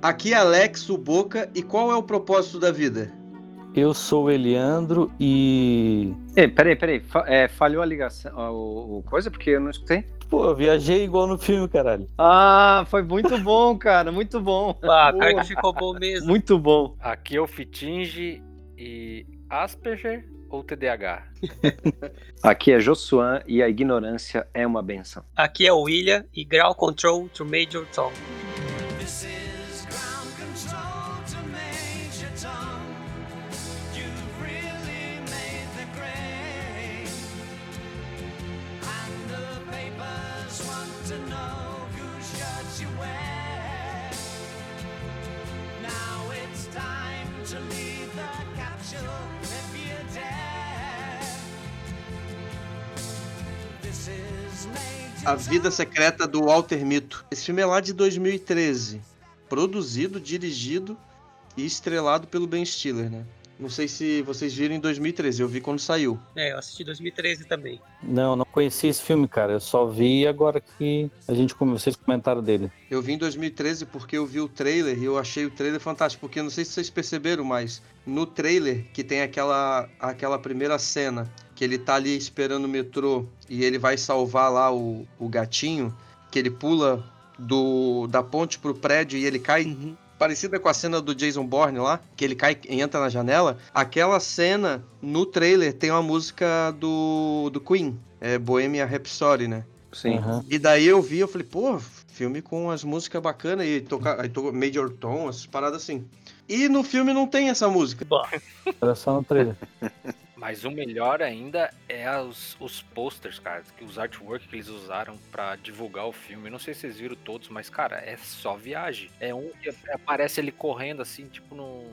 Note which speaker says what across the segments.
Speaker 1: Aqui é Alex, o Boca, e qual é o propósito da vida?
Speaker 2: Eu sou o Eliandro e.
Speaker 3: Ei, peraí, peraí. Fa é, falhou a ligação, o, o, coisa, porque eu não escutei?
Speaker 2: Pô, eu viajei igual no filme, caralho.
Speaker 3: Ah, foi muito bom, cara, muito bom.
Speaker 4: Ah, cara que ficou bom mesmo.
Speaker 3: Muito bom.
Speaker 5: Aqui é o Fitinge e Asperger ou TDAH?
Speaker 3: Aqui é Josuan e a ignorância é uma benção.
Speaker 4: Aqui é o William e Ground Control to Major Tom.
Speaker 1: A Vida Secreta do Walter Mito. Esse filme é lá de 2013. Produzido, dirigido e estrelado pelo Ben Stiller, né? Não sei se vocês viram em 2013, eu vi quando saiu.
Speaker 4: É, eu assisti em 2013 também.
Speaker 2: Não, não conheci esse filme, cara. Eu só vi agora que a gente vocês comentaram dele.
Speaker 1: Eu vi em 2013 porque eu vi o trailer e eu achei o trailer fantástico. Porque não sei se vocês perceberam, mas no trailer que tem aquela, aquela primeira cena que ele tá ali esperando o metrô e ele vai salvar lá o, o gatinho, que ele pula do, da ponte pro prédio e ele cai. Uhum. Parecida com a cena do Jason Bourne lá, que ele cai e entra na janela. Aquela cena, no trailer, tem uma música do, do Queen, é Bohemia Rhapsody, né?
Speaker 3: Sim. Uhum.
Speaker 1: E daí eu vi, eu falei, pô, filme com as músicas bacanas e toca, aí toca Major Tom, essas paradas assim. E no filme não tem essa música.
Speaker 2: Era só no trailer.
Speaker 5: Mas o melhor ainda é os, os posters, cara, que os artwork que eles usaram para divulgar o filme. Não sei se vocês viram todos, mas, cara, é só viagem. É um que aparece ele correndo assim, tipo num.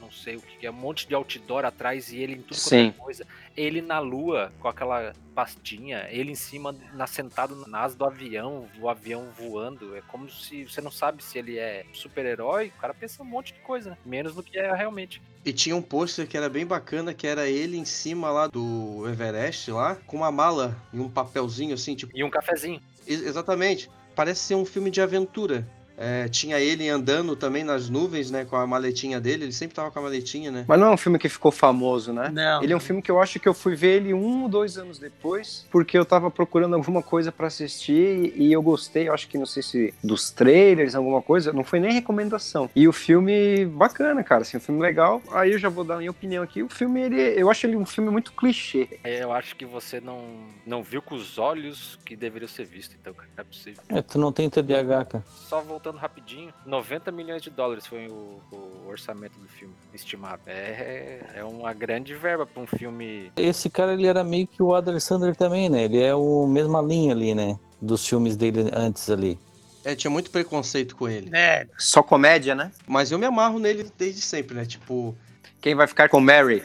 Speaker 5: Não sei o que é, um monte de outdoor atrás e ele em tudo
Speaker 3: Sim.
Speaker 5: quanto é coisa. Ele na lua, com aquela pastinha, ele em cima, na, sentado na asa do avião, o avião voando. É como se você não sabe se ele é super-herói, o cara pensa um monte de coisa, né? menos do que é realmente.
Speaker 1: E tinha um pôster que era bem bacana, que era ele em cima lá do Everest, lá, com uma mala e um papelzinho assim, tipo.
Speaker 5: E um cafezinho.
Speaker 1: Ex exatamente. Parece ser um filme de aventura. É, tinha ele andando também nas nuvens, né? Com a maletinha dele. Ele sempre tava com a maletinha, né?
Speaker 3: Mas não é um filme que ficou famoso, né?
Speaker 4: Não.
Speaker 3: Ele é um filme que eu acho que eu fui ver ele um ou dois anos depois, porque eu tava procurando alguma coisa para assistir e eu gostei, eu acho que não sei se dos trailers, alguma coisa, não foi nem recomendação. E o filme bacana, cara, assim, um filme legal. Aí eu já vou dar a minha opinião aqui. O filme, ele, eu acho ele um filme muito clichê.
Speaker 5: É, eu acho que você não, não viu com os olhos que deveria ser visto, então, cara, não é possível.
Speaker 2: É, tu não tem TDAH, cara.
Speaker 5: Só voltando rapidinho, 90 milhões de dólares foi o, o orçamento do filme estimado. É, é uma grande verba para um filme.
Speaker 2: Esse cara, ele era meio que o Adam Sandler também, né? Ele é o mesma linha ali, né? Dos filmes dele antes ali.
Speaker 1: É, tinha muito preconceito com ele.
Speaker 4: É.
Speaker 3: Só comédia, né?
Speaker 1: Mas eu me amarro nele desde sempre, né? Tipo.
Speaker 3: Quem vai ficar com Mary?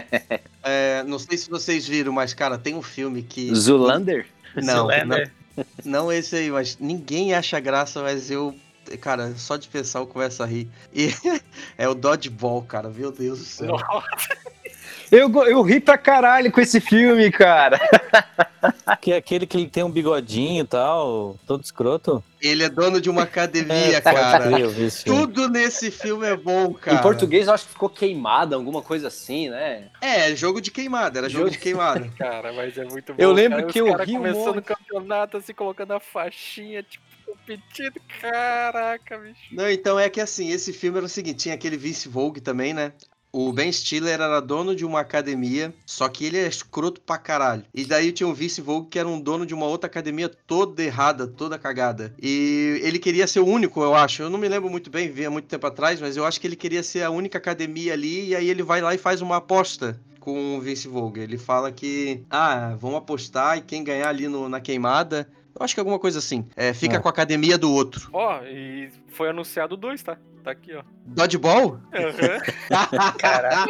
Speaker 1: é, não sei se vocês viram, mas, cara, tem um filme que.
Speaker 3: Zulander?
Speaker 1: Não,
Speaker 4: Zulander.
Speaker 1: não, esse aí, mas ninguém acha graça, mas eu Cara, só de pensar eu começo a rir. E é o Dodgeball, cara. Meu Deus do céu.
Speaker 5: Nossa.
Speaker 3: Eu, eu ri pra caralho com esse filme, cara.
Speaker 2: Que é aquele que ele tem um bigodinho e tal, todo escroto.
Speaker 1: Ele é dono de uma academia,
Speaker 2: É,
Speaker 1: cara.
Speaker 2: vi esse filme.
Speaker 1: Tudo nesse filme é bom, cara.
Speaker 3: Em português eu acho que ficou queimada, alguma coisa assim, né?
Speaker 1: É, jogo de queimada, era jogo
Speaker 3: Jogo-
Speaker 1: de queimada.
Speaker 5: Cara, mas é muito bom.
Speaker 3: Eu lembro
Speaker 5: cara.
Speaker 3: que eu
Speaker 5: cara
Speaker 3: ri um
Speaker 5: começando
Speaker 3: monte.
Speaker 5: o campeonato, assim, colocando a faixinha, tipo, competindo. Caraca, bicho.
Speaker 1: Não, então é que assim, esse filme era o seguinte, tinha aquele Vince Vogue também, né? O Ben Stiller era dono de uma academia, só que ele é escroto pra caralho. E daí tinha o Vince Vogue, que era um dono de uma outra academia toda errada, toda cagada. E ele queria ser o único, eu acho. Eu não me lembro muito bem, vi há muito tempo atrás, mas eu acho que ele queria ser a única academia ali, e aí ele vai lá e faz uma aposta com o Vince Vogue. Ele fala que, ah, vamos apostar e quem ganhar ali no- na queimada. Eu acho que é alguma coisa assim. É, fica
Speaker 2: É.
Speaker 1: com a academia do outro.
Speaker 5: Ó, e foi anunciado dois, tá? Tá aqui, ó.
Speaker 1: Dodgeball?
Speaker 4: Caraca.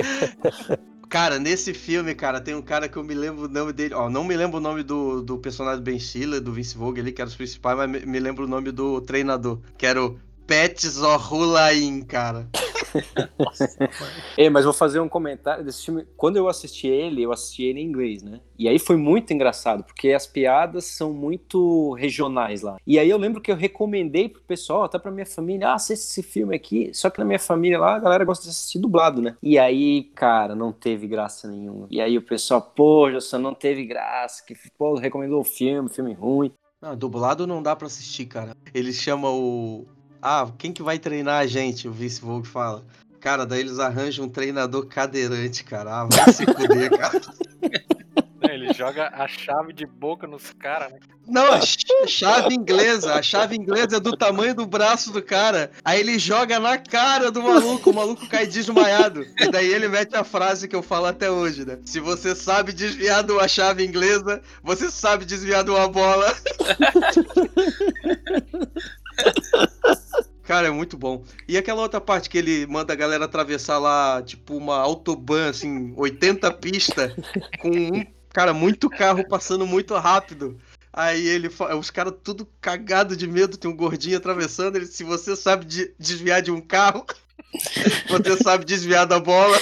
Speaker 1: Cara, nesse filme, cara, tem um cara que eu me lembro o nome dele. Ó, não me lembro o nome do, do personagem do Ben Stiller, do Vince Vogue ali, que era os principais, mas me, me lembro o nome do treinador, que era o Pat Zohulain, cara.
Speaker 3: É, mas vou fazer um comentário desse filme. Quando eu assisti ele, eu assisti ele em inglês, né? E aí foi muito engraçado, porque as piadas são muito regionais lá. E aí eu lembro que eu recomendei pro pessoal, até pra minha família, ah, assiste esse filme aqui. Só que na minha família lá, a galera gosta de assistir dublado, né? E aí, cara, não teve graça nenhuma. E aí o pessoal, pô, José, não teve graça, que pô, recomendou o filme, filme ruim.
Speaker 1: Não, dublado não dá pra assistir, cara. Ele chama o. Ah, quem que vai treinar a gente? O Vince Vogue fala. Cara, daí eles arranjam um treinador cadeirante, cara. Ah, vai se fuder, cara.
Speaker 5: Ele joga a chave de boca nos caras, né?
Speaker 1: Não, a ch- chave inglesa. A chave inglesa é do tamanho do braço do cara. Aí ele joga na cara do maluco, o maluco cai desmaiado. E daí ele mete a frase que eu falo até hoje, né? Se você sabe desviar de uma chave inglesa, você sabe desviar de uma bola. Cara, é muito bom. E aquela outra parte que ele manda a galera atravessar lá, tipo, uma autobahn, assim, 80 pistas, com um, cara, muito carro passando muito rápido. Aí ele, os caras tudo cagado de medo, tem um gordinho atravessando. Ele, se você sabe de- desviar de um carro, você sabe desviar da bola.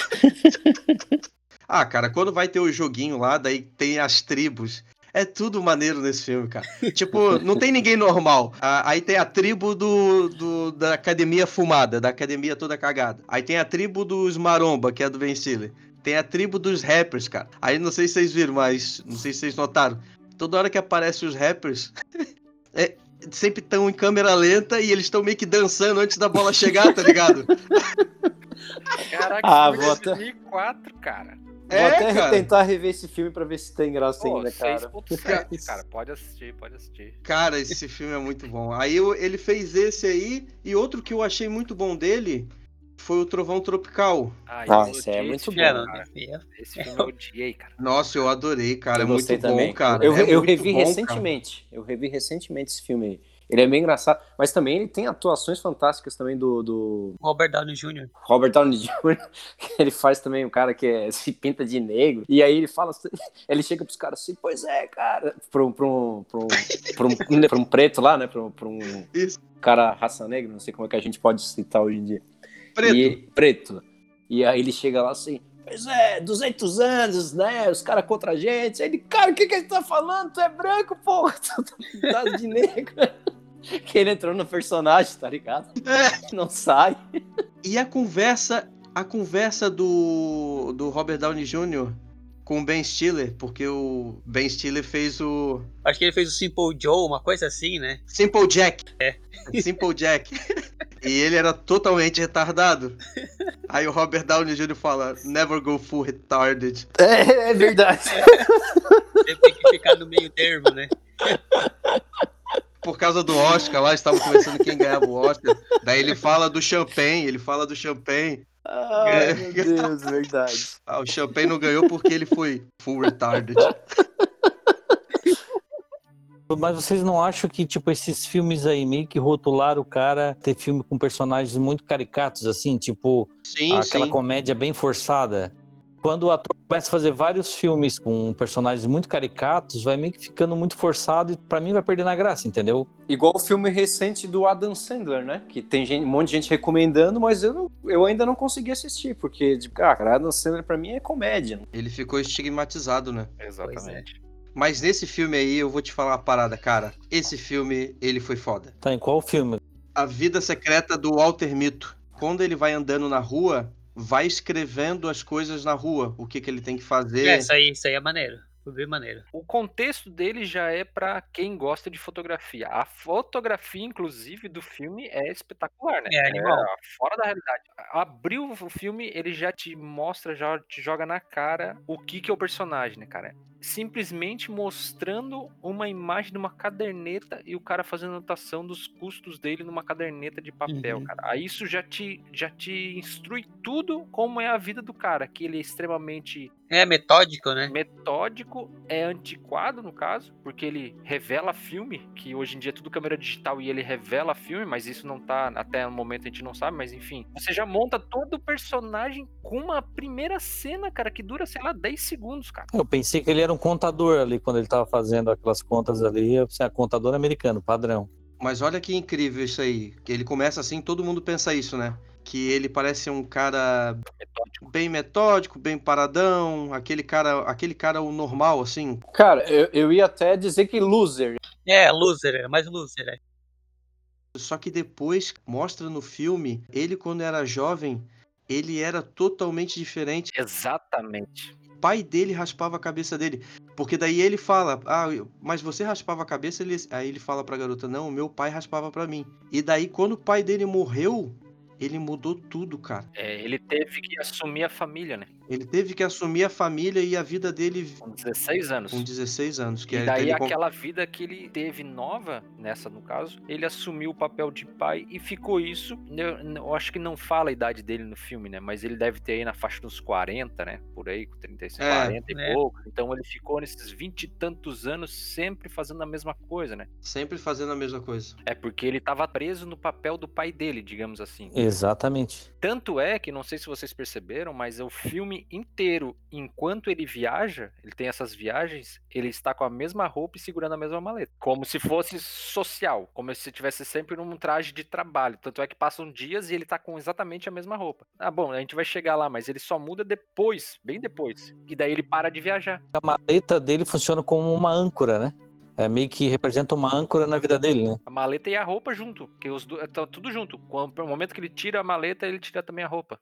Speaker 1: ah, cara, quando vai ter o joguinho lá, daí tem as tribos. É tudo maneiro nesse filme, cara. Tipo, não tem ninguém normal. Aí tem a tribo do, do- da academia fumada, da academia toda cagada. Aí tem a tribo dos maromba, que é do Ben Stiller. Tem a tribo dos rappers, cara. Aí não sei se vocês viram, mas não sei se vocês notaram. Toda hora que aparecem os rappers, é, sempre estão em câmera lenta e eles estão meio que dançando antes da bola chegar, tá ligado?
Speaker 5: Caraca,
Speaker 3: Ah,
Speaker 5: de
Speaker 3: até-
Speaker 5: 2004, cara.
Speaker 3: Vou
Speaker 1: É,
Speaker 3: até
Speaker 1: cara.
Speaker 3: tentar rever esse filme pra ver se tem graça
Speaker 5: Pô,
Speaker 3: ainda, cara.
Speaker 5: 6.7, cara. Pode assistir, pode assistir.
Speaker 1: Cara, esse filme é muito bom. Aí eu- ele fez esse aí, e outro que eu achei muito bom dele foi o Trovão Tropical.
Speaker 5: Ah,
Speaker 3: Ah, esse é muito
Speaker 5: esse
Speaker 3: bom,
Speaker 4: É,
Speaker 5: cara. Esse filme eu odiei, cara.
Speaker 1: Nossa, eu adorei, cara.
Speaker 3: eu
Speaker 1: é muito bom,
Speaker 3: também.
Speaker 1: cara.
Speaker 3: Eu,
Speaker 1: É
Speaker 3: eu revi
Speaker 1: bom, cara.
Speaker 3: recentemente. Eu revi recentemente esse filme aí. Ele é bem engraçado, mas também ele tem atuações fantásticas também do, do
Speaker 4: Robert Downey Jr.
Speaker 3: Robert Downey Jr. Ele faz também um cara que é- se pinta de negro. E aí ele fala, assim- ele chega pros caras assim, pois é, cara, pra um, pra um, pra um, pra um, pra um preto lá, né, pra um, pra um
Speaker 1: Isso.
Speaker 3: cara raça negra, não sei como é que a gente pode citar hoje em dia.
Speaker 1: Preto.
Speaker 3: E, preto. E aí ele chega lá assim, pois é, 200 anos, né, os caras contra a gente. Aí ele, cara, o que que ele tá falando? Tu é branco, porra, tu tá pintado de negro. Que ele entrou no personagem, tá ligado?
Speaker 1: É.
Speaker 3: Não sai.
Speaker 1: E a conversa, a conversa do, do Robert Downey Jr. com o Ben Stiller, porque o Ben Stiller fez o
Speaker 4: Acho que ele fez o Simple Joe, uma coisa assim, né?
Speaker 1: Simple Jack.
Speaker 4: É.
Speaker 1: Simple Jack. E ele era totalmente retardado. Aí o Robert Downey Jr. fala, never go full retarded.
Speaker 3: É, é verdade.
Speaker 4: Ele tem que ficar no meio termo, né?
Speaker 1: Por causa do Oscar lá, estavam conversando quem ganhava o Oscar. Daí ele fala do champanhe, ele fala do champanhe.
Speaker 3: Ai, meu Deus, verdade.
Speaker 1: Ah, o champanhe não ganhou porque ele foi full retarded.
Speaker 2: Mas vocês não acham que, tipo, esses filmes aí meio que rotularam o cara ter filme com personagens muito caricatos, assim, tipo,
Speaker 1: Sim,
Speaker 2: aquela
Speaker 1: sim.
Speaker 2: comédia bem forçada? Quando o ator começa a fazer vários filmes com personagens muito caricatos, vai meio que ficando muito forçado e pra mim vai perdendo a graça, entendeu?
Speaker 3: Igual o filme recente do Adam Sandler, né? Que tem gente- um monte de gente recomendando, mas eu, não- eu ainda não consegui assistir, porque, tipo, ah, cara, Adam Sandler pra mim é comédia.
Speaker 1: Ele ficou estigmatizado, né?
Speaker 5: Exatamente.
Speaker 1: Mas nesse filme aí, eu vou te falar uma parada, cara. Esse filme, ele foi foda.
Speaker 2: Tá, em qual filme?
Speaker 1: A Vida Secreta do Walter Mito. Quando ele vai andando na rua, vai escrevendo as coisas na rua. O que, que ele tem que fazer.
Speaker 4: É, isso aí, isso aí é maneiro. Bem maneiro.
Speaker 5: O contexto dele já é pra quem gosta de fotografia. A fotografia, inclusive, do filme é espetacular, né?
Speaker 4: É animal.
Speaker 5: fora da realidade. Abriu o filme, ele já te mostra, já te joga na cara o que que é o personagem, né, cara? Simplesmente mostrando uma imagem de uma caderneta e o cara fazendo anotação dos custos dele numa caderneta de papel,
Speaker 4: Uhum.
Speaker 5: cara. Aí isso já te, já te instrui tudo como é a vida do cara, que ele é extremamente
Speaker 4: É metódico, né?
Speaker 5: metódico, é antiquado no caso, porque ele revela filme, que hoje em dia é tudo câmera digital e ele revela filme, mas isso não tá até o momento a gente não sabe, mas enfim. Você já monta todo o personagem com uma primeira cena, cara, que dura, sei lá, 10 segundos, cara.
Speaker 2: Eu pensei que ele era um contador ali quando ele tava fazendo aquelas contas ali. Pensei, ah, contador americano, padrão.
Speaker 1: Mas olha que incrível isso aí. Que ele começa assim, todo mundo pensa isso, né? Que ele parece um cara
Speaker 5: Metódico.
Speaker 1: bem metódico, bem paradão, aquele cara, aquele cara o normal assim.
Speaker 3: Cara, eu, eu ia até dizer que loser.
Speaker 4: É, loser, é mais loser, é.
Speaker 1: Só que depois mostra no filme, ele quando era jovem, ele era totalmente diferente.
Speaker 5: Exatamente.
Speaker 1: Pai dele raspava a cabeça dele, porque daí ele fala: "Ah, mas você raspava a cabeça?" Ele... Aí ele fala pra garota: "Não, meu pai raspava pra mim". E daí quando o pai dele morreu, ele mudou tudo, cara.
Speaker 5: É, ele teve que assumir a família, né?
Speaker 1: Ele teve que assumir a família e a vida dele
Speaker 5: Com 16 anos.
Speaker 1: com 16 anos, que
Speaker 5: E
Speaker 1: é
Speaker 5: daí aquela vida que ele teve nova, nessa no caso, ele assumiu o papel de pai e ficou isso. Eu, eu acho que não fala a idade dele no filme, né? Mas ele deve ter aí na faixa dos 40, né? Por aí, com 35,
Speaker 1: É,
Speaker 5: 40 e
Speaker 4: né?
Speaker 5: pouco. Então ele ficou nesses 20 e tantos anos sempre fazendo a mesma coisa, né?
Speaker 1: sempre fazendo a mesma coisa.
Speaker 5: É porque ele tava preso no papel do pai dele, digamos assim.
Speaker 2: Exatamente.
Speaker 5: Tanto é que, não sei se vocês perceberam, mas o filme inteiro, enquanto ele viaja, ele tem essas viagens, ele está com a mesma roupa e segurando a mesma maleta. Como se fosse social, como se estivesse sempre num traje de trabalho. Tanto é que passam dias e ele tá com exatamente a mesma roupa. Ah, bom, a gente vai chegar lá, mas ele só muda depois, bem depois. E daí ele para de viajar.
Speaker 2: A maleta dele funciona como uma âncora, né? É meio que representa uma âncora na vida dele, né?
Speaker 5: A maleta e a roupa junto, porque os dois tá tudo junto. Quando- No momento que ele tira a maleta, ele tira também a roupa.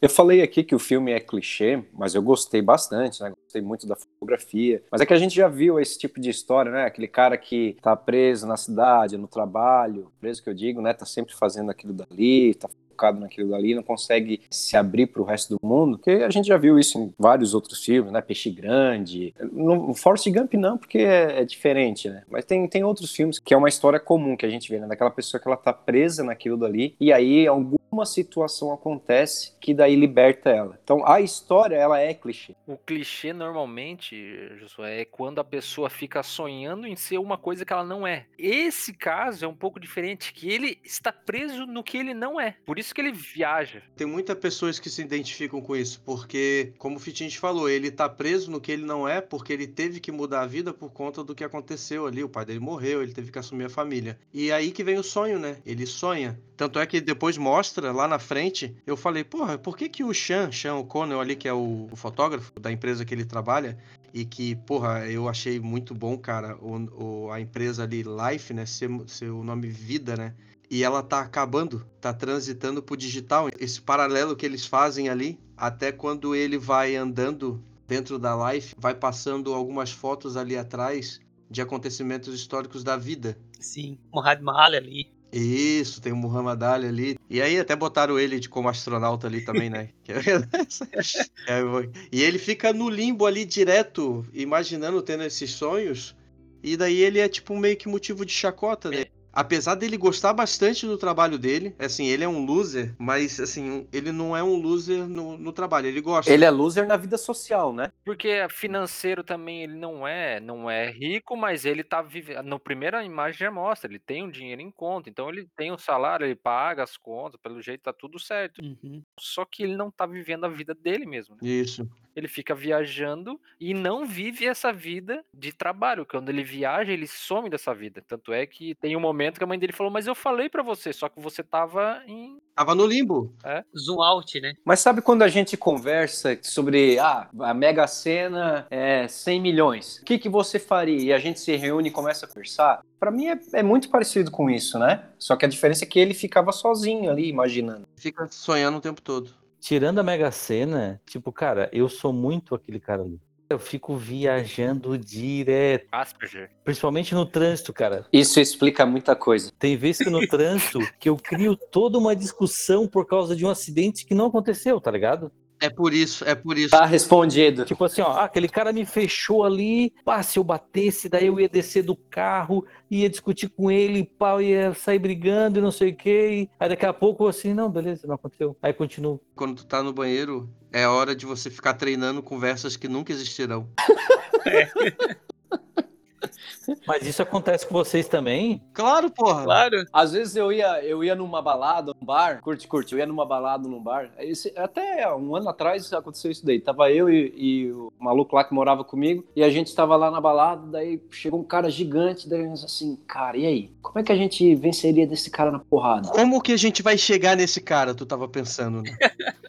Speaker 3: Eu falei aqui que o filme é clichê, mas eu gostei bastante, né? Gostei muito da fotografia. Mas é que a gente já viu esse tipo de história, né? Aquele cara que tá preso na cidade, no trabalho, preso que eu digo, né? Tá sempre fazendo aquilo dali, tá focado naquilo dali, não consegue se abrir para o resto do mundo, porque a gente já viu isso em vários outros filmes, né? Peixe Grande. No Forrest Gump não, porque é, é diferente, né? Mas tem, tem outros filmes que é uma história comum que a gente vê, né? Daquela pessoa que ela tá presa naquilo dali, e aí alguma situação acontece que daí liberta ela. Então a história, ela é clichê.
Speaker 5: O clichê normalmente, Josué, é quando a pessoa fica sonhando em ser uma coisa que ela não é. Esse caso é um pouco diferente, que ele está preso no que ele não é. Por isso que ele viaja.
Speaker 1: Tem muitas pessoas que se identificam com isso, porque, como o Fitinho falou, ele tá preso no que ele não é, porque ele teve que mudar a vida por conta do que aconteceu ali. O pai dele morreu, ele teve que assumir a família. E aí que vem o sonho, né? Ele sonha. Tanto é que depois mostra lá na frente, eu falei, porra, por que que o Sean, Sean O'Connell ali, que é o, o fotógrafo da empresa que ele trabalha, e que, porra, eu achei muito bom, cara, o, o- a empresa ali, Life, né, ser o nome Vida, né? E ela tá acabando, tá transitando pro digital. Esse paralelo que eles fazem ali, até quando ele vai andando dentro da Life, vai passando algumas fotos ali atrás de acontecimentos históricos da vida.
Speaker 4: Sim. Muhammad Mahal ali.
Speaker 1: Isso, tem o Muhammad Ali ali. E aí até botaram ele de como astronauta ali também, né? É- É, e ele fica no limbo ali direto, imaginando tendo esses sonhos. E daí ele é tipo meio que motivo de chacota, né? Apesar dele gostar bastante do trabalho dele, assim, ele é um loser, mas assim, ele não é um loser no, no trabalho, ele gosta.
Speaker 3: Ele é loser na vida social, né?
Speaker 5: Porque financeiro também ele não é, não é rico, mas ele tá vivendo. No primeira imagem já mostra, ele tem um dinheiro em conta, então ele tem um salário, ele paga as contas, pelo jeito tá tudo certo.
Speaker 4: Uhum.
Speaker 5: Só que ele não tá vivendo a vida dele mesmo. né?
Speaker 1: Isso.
Speaker 5: Ele fica viajando e não vive essa vida de trabalho. Quando ele viaja, ele some dessa vida. Tanto é que tem um momento que a mãe dele falou: Mas eu falei pra você, só que você tava em.
Speaker 1: Tava no limbo.
Speaker 4: Zoom out, né?
Speaker 3: Mas sabe quando a gente conversa sobre ah, a Mega Sena é 100 milhões? O que, que você faria? E a gente se reúne e começa a conversar? Pra mim é, é muito parecido com isso, né? Só que a diferença é que ele ficava sozinho ali, imaginando.
Speaker 1: Fica sonhando o tempo todo.
Speaker 2: Tirando a Mega Sena, tipo, cara, eu sou muito aquele cara ali. Eu fico viajando direto.
Speaker 5: Asperger.
Speaker 2: Principalmente no trânsito, cara.
Speaker 3: Isso explica muita coisa.
Speaker 2: Tem vezes que no trânsito que eu crio toda uma discussão por causa de um acidente que não aconteceu, tá ligado?
Speaker 1: É por isso, é por isso.
Speaker 3: Tá respondido.
Speaker 2: Tipo assim, ó, aquele cara me fechou ali, pá, se eu batesse, daí eu ia descer do carro, ia discutir com ele, pá, ia sair brigando e não sei o quê. Aí daqui a pouco assim, não, beleza, não aconteceu. Aí continua.
Speaker 1: Quando tu tá no banheiro, é hora de você ficar treinando conversas que nunca existirão.
Speaker 2: Mas isso acontece com vocês também?
Speaker 1: Claro, porra.
Speaker 4: Claro.
Speaker 3: Às vezes eu ia, eu ia numa balada, num bar, curte, curte, eu ia numa balada, num bar. Esse- até um ano atrás aconteceu isso daí. Tava eu e, e o maluco lá que morava comigo, e a gente estava lá na balada, daí chegou um cara gigante, daí nós assim, cara, e aí? Como é que a gente venceria desse cara na porrada?
Speaker 1: Como que a gente vai chegar nesse cara, tu tava pensando, né?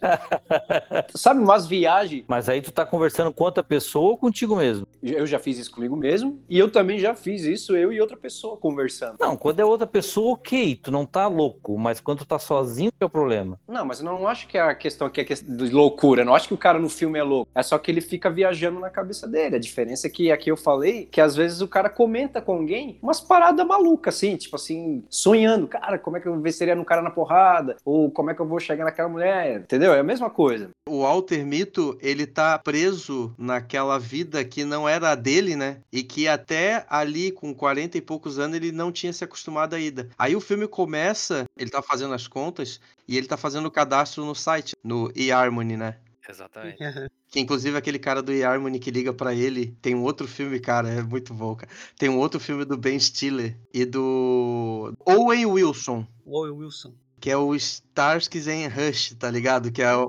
Speaker 3: Sabe umas viagens?
Speaker 2: Mas aí tu tá conversando com outra pessoa ou contigo mesmo?
Speaker 3: Eu já fiz isso comigo mesmo, e eu também já fiz isso, eu e outra pessoa conversando.
Speaker 2: Não, quando é outra pessoa, ok, tu não tá louco, mas quando tu tá sozinho, que é o problema.
Speaker 3: Não, mas eu não acho que é a questão aqui é questão de loucura. Eu não acho que o cara no filme é louco. É só que ele fica viajando na cabeça dele. A diferença é que aqui eu falei que às vezes o cara comenta com alguém umas paradas malucas, assim, tipo assim, sonhando. Cara, como é que eu venceria no cara na porrada? Ou como é que eu vou chegar naquela mulher? Entendeu? É a mesma coisa.
Speaker 1: O Walter Mito, ele tá preso naquela vida que não era a dele, né? E que até ali, com 40 e poucos anos, ele não tinha se acostumado ainda. Aí o filme começa, ele tá fazendo as contas, e ele tá fazendo o cadastro no site, no eHarmony, né?
Speaker 5: Exatamente.
Speaker 1: Que inclusive aquele cara do eHarmony que liga pra ele, tem um outro filme, cara, é muito bom, cara. Tem um outro filme do Ben Stiller e do Owen Wilson,
Speaker 4: Owen Wilson.
Speaker 1: que é o Starsky and Rush, tá ligado? Que é o-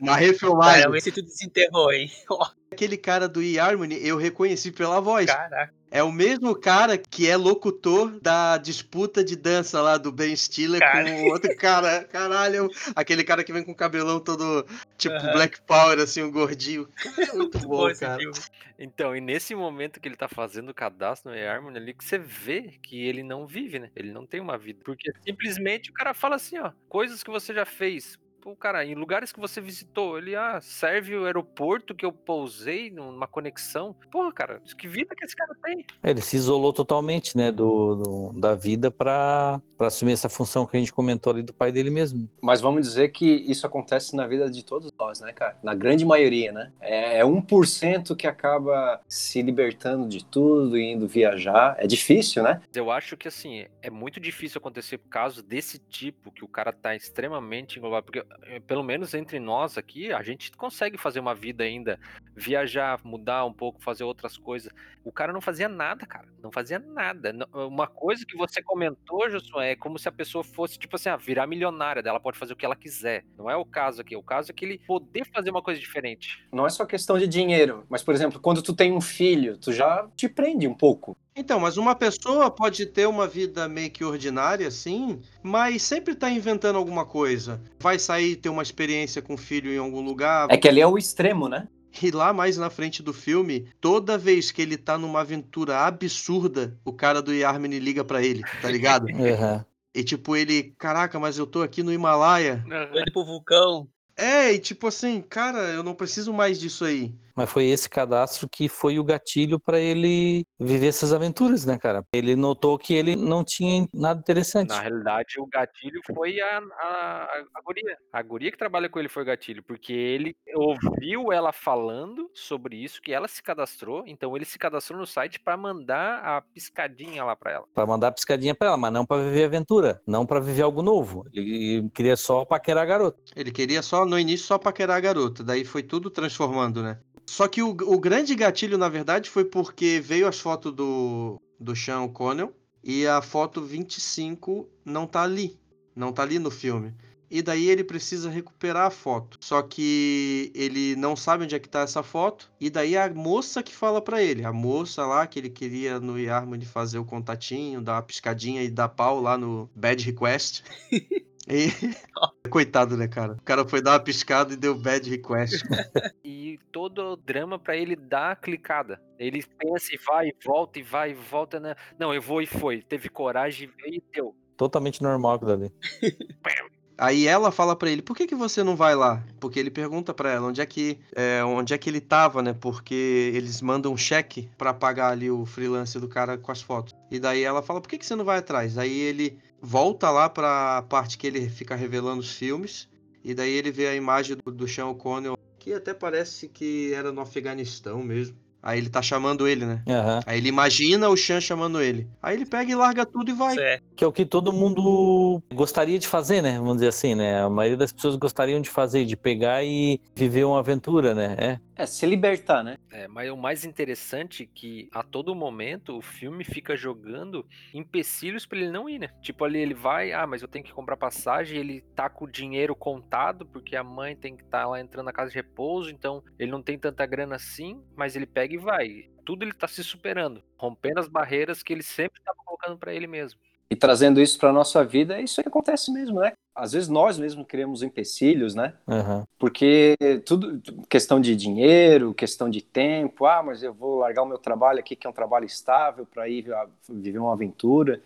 Speaker 1: uma refilmagem.
Speaker 4: Caramba, esse tu desenterrou, hein? Ó,
Speaker 1: Aquele cara do eHarmony eu reconheci pela voz.
Speaker 4: Caraca.
Speaker 1: É o mesmo cara que é locutor da disputa de dança lá do Ben Stiller
Speaker 4: Cara.
Speaker 1: com o outro cara. Caralho, aquele cara que vem com o cabelão todo tipo
Speaker 4: Aham.
Speaker 1: Black Power, assim, o gordinho. Cara, é muito bom,
Speaker 4: esse
Speaker 1: cara.
Speaker 4: filme.
Speaker 5: Então, e nesse momento que ele tá fazendo o cadastro no eHarmony ali, que você vê que ele não vive, né? Ele não tem uma vida. Porque simplesmente o cara fala assim, ó, coisas que você já fez. Pô, cara, em lugares que você visitou, ele, ah, serve o aeroporto que eu pousei numa conexão. Porra, cara, que vida que esse cara tem?
Speaker 2: Ele se isolou totalmente, né, do, do- da vida pra, pra assumir essa função que a gente comentou ali do pai dele mesmo.
Speaker 3: Mas vamos dizer que isso acontece na vida de todos nós, né, cara? Na grande maioria, né? É, é 1% que acaba se libertando de tudo e indo viajar. É difícil, né?
Speaker 5: Eu acho que, assim, é muito difícil acontecer casos desse tipo, que o cara tá extremamente englobado. Porque, pelo menos entre nós aqui, a gente consegue fazer uma vida ainda, viajar, mudar um pouco, fazer outras coisas. O cara não fazia nada, cara. Não fazia nada. Uma coisa que você comentou, Josué, é como se a pessoa fosse, tipo assim, ah, virar milionária. Ela pode fazer o que ela quiser. Não é o caso aqui. O caso é que ele poder fazer uma coisa diferente.
Speaker 3: Não é só questão de dinheiro. Mas, por exemplo, quando tu tem um filho, tu já te prende um pouco.
Speaker 1: Então, mas uma pessoa pode ter uma vida meio que ordinária, assim, mas sempre tá inventando alguma coisa. Vai sair ter uma experiência com o filho em algum lugar.
Speaker 3: É que ali é o extremo, né?
Speaker 1: E lá mais na frente do filme, toda vez que ele tá numa aventura absurda, o cara do Yarmini liga pra ele, tá ligado?
Speaker 2: Aham.
Speaker 1: E tipo, ele, caraca, mas eu tô aqui no Himalaia.
Speaker 4: Tô indo pro vulcão.
Speaker 1: É, e tipo assim, cara, eu não preciso mais disso aí.
Speaker 2: Mas foi esse cadastro que foi o gatilho pra ele viver essas aventuras, né, cara? Ele notou que ele não tinha nada interessante.
Speaker 5: Na realidade, o gatilho foi a, a, a guria. A guria que trabalha com ele foi o gatilho, porque ele ouviu ela falando sobre isso, que ela se cadastrou, então ele se cadastrou no site pra mandar a piscadinha lá pra ela.
Speaker 2: Pra mandar a piscadinha pra ela, mas não pra viver aventura, não pra viver algo novo. Ele queria só paquerar a garota.
Speaker 1: Ele queria só, no início, só paquerar a garota. Daí foi tudo transformando, né? Só que o, o grande gatilho, na verdade, foi porque veio as fotos do, do Sean O'Connell e a foto 25 não tá ali. Não tá ali no filme. E daí ele precisa recuperar a foto. Só que ele não sabe onde é que tá essa foto. E daí a moça que fala pra ele. A moça lá que ele queria no Yarmany fazer o contatinho, dar uma piscadinha e dar pau lá no Bad Request. E... Coitado, né, cara? O cara foi dar uma piscada e deu bad request.
Speaker 5: E todo o drama pra ele dar a clicada. Ele pensa e vai e volta e vai e volta, né? Não, eu vou e foi. Teve coragem e veio e deu.
Speaker 2: Totalmente normal aquilo ali.
Speaker 1: Aí ela fala pra ele, por que, que você não vai lá? Porque ele pergunta pra ela onde é que é, onde é que ele tava, né? Porque eles mandam um cheque pra pagar ali o freelance do cara com as fotos. E daí ela fala, por que, que você não vai atrás? Aí ele volta lá pra parte que ele fica revelando os filmes. E daí ele vê a imagem do, do Sean O'Connell, que até parece que era no Afeganistão mesmo. Aí ele tá chamando ele, né?
Speaker 2: Aham.
Speaker 1: Aí ele imagina o Sean chamando ele. Aí ele pega e larga tudo e vai.
Speaker 4: É.
Speaker 2: Que é o que todo mundo gostaria de fazer, né? Vamos dizer assim, né? A maioria das pessoas gostariam de fazer, de pegar e viver uma aventura, né? É.
Speaker 3: É, se libertar, né?
Speaker 5: É, mas o mais interessante é que a todo momento o filme fica jogando empecilhos pra ele não ir, né? Tipo ali ele vai, ah, mas eu tenho que comprar passagem, ele tá com o dinheiro contado porque a mãe tem que estar lá entrando na casa de repouso, então ele não tem tanta grana assim, mas ele pega e vai. Tudo ele tá se superando, rompendo as barreiras que ele sempre tava colocando pra ele mesmo.
Speaker 3: E trazendo isso pra nossa vida, isso aí acontece mesmo, né? Às vezes nós mesmos criamos empecilhos, né?
Speaker 2: Aham.
Speaker 3: Porque tudo questão de dinheiro, questão de tempo. Ah, mas eu vou largar o meu trabalho aqui, que é um trabalho estável, para ir a- viver uma aventura.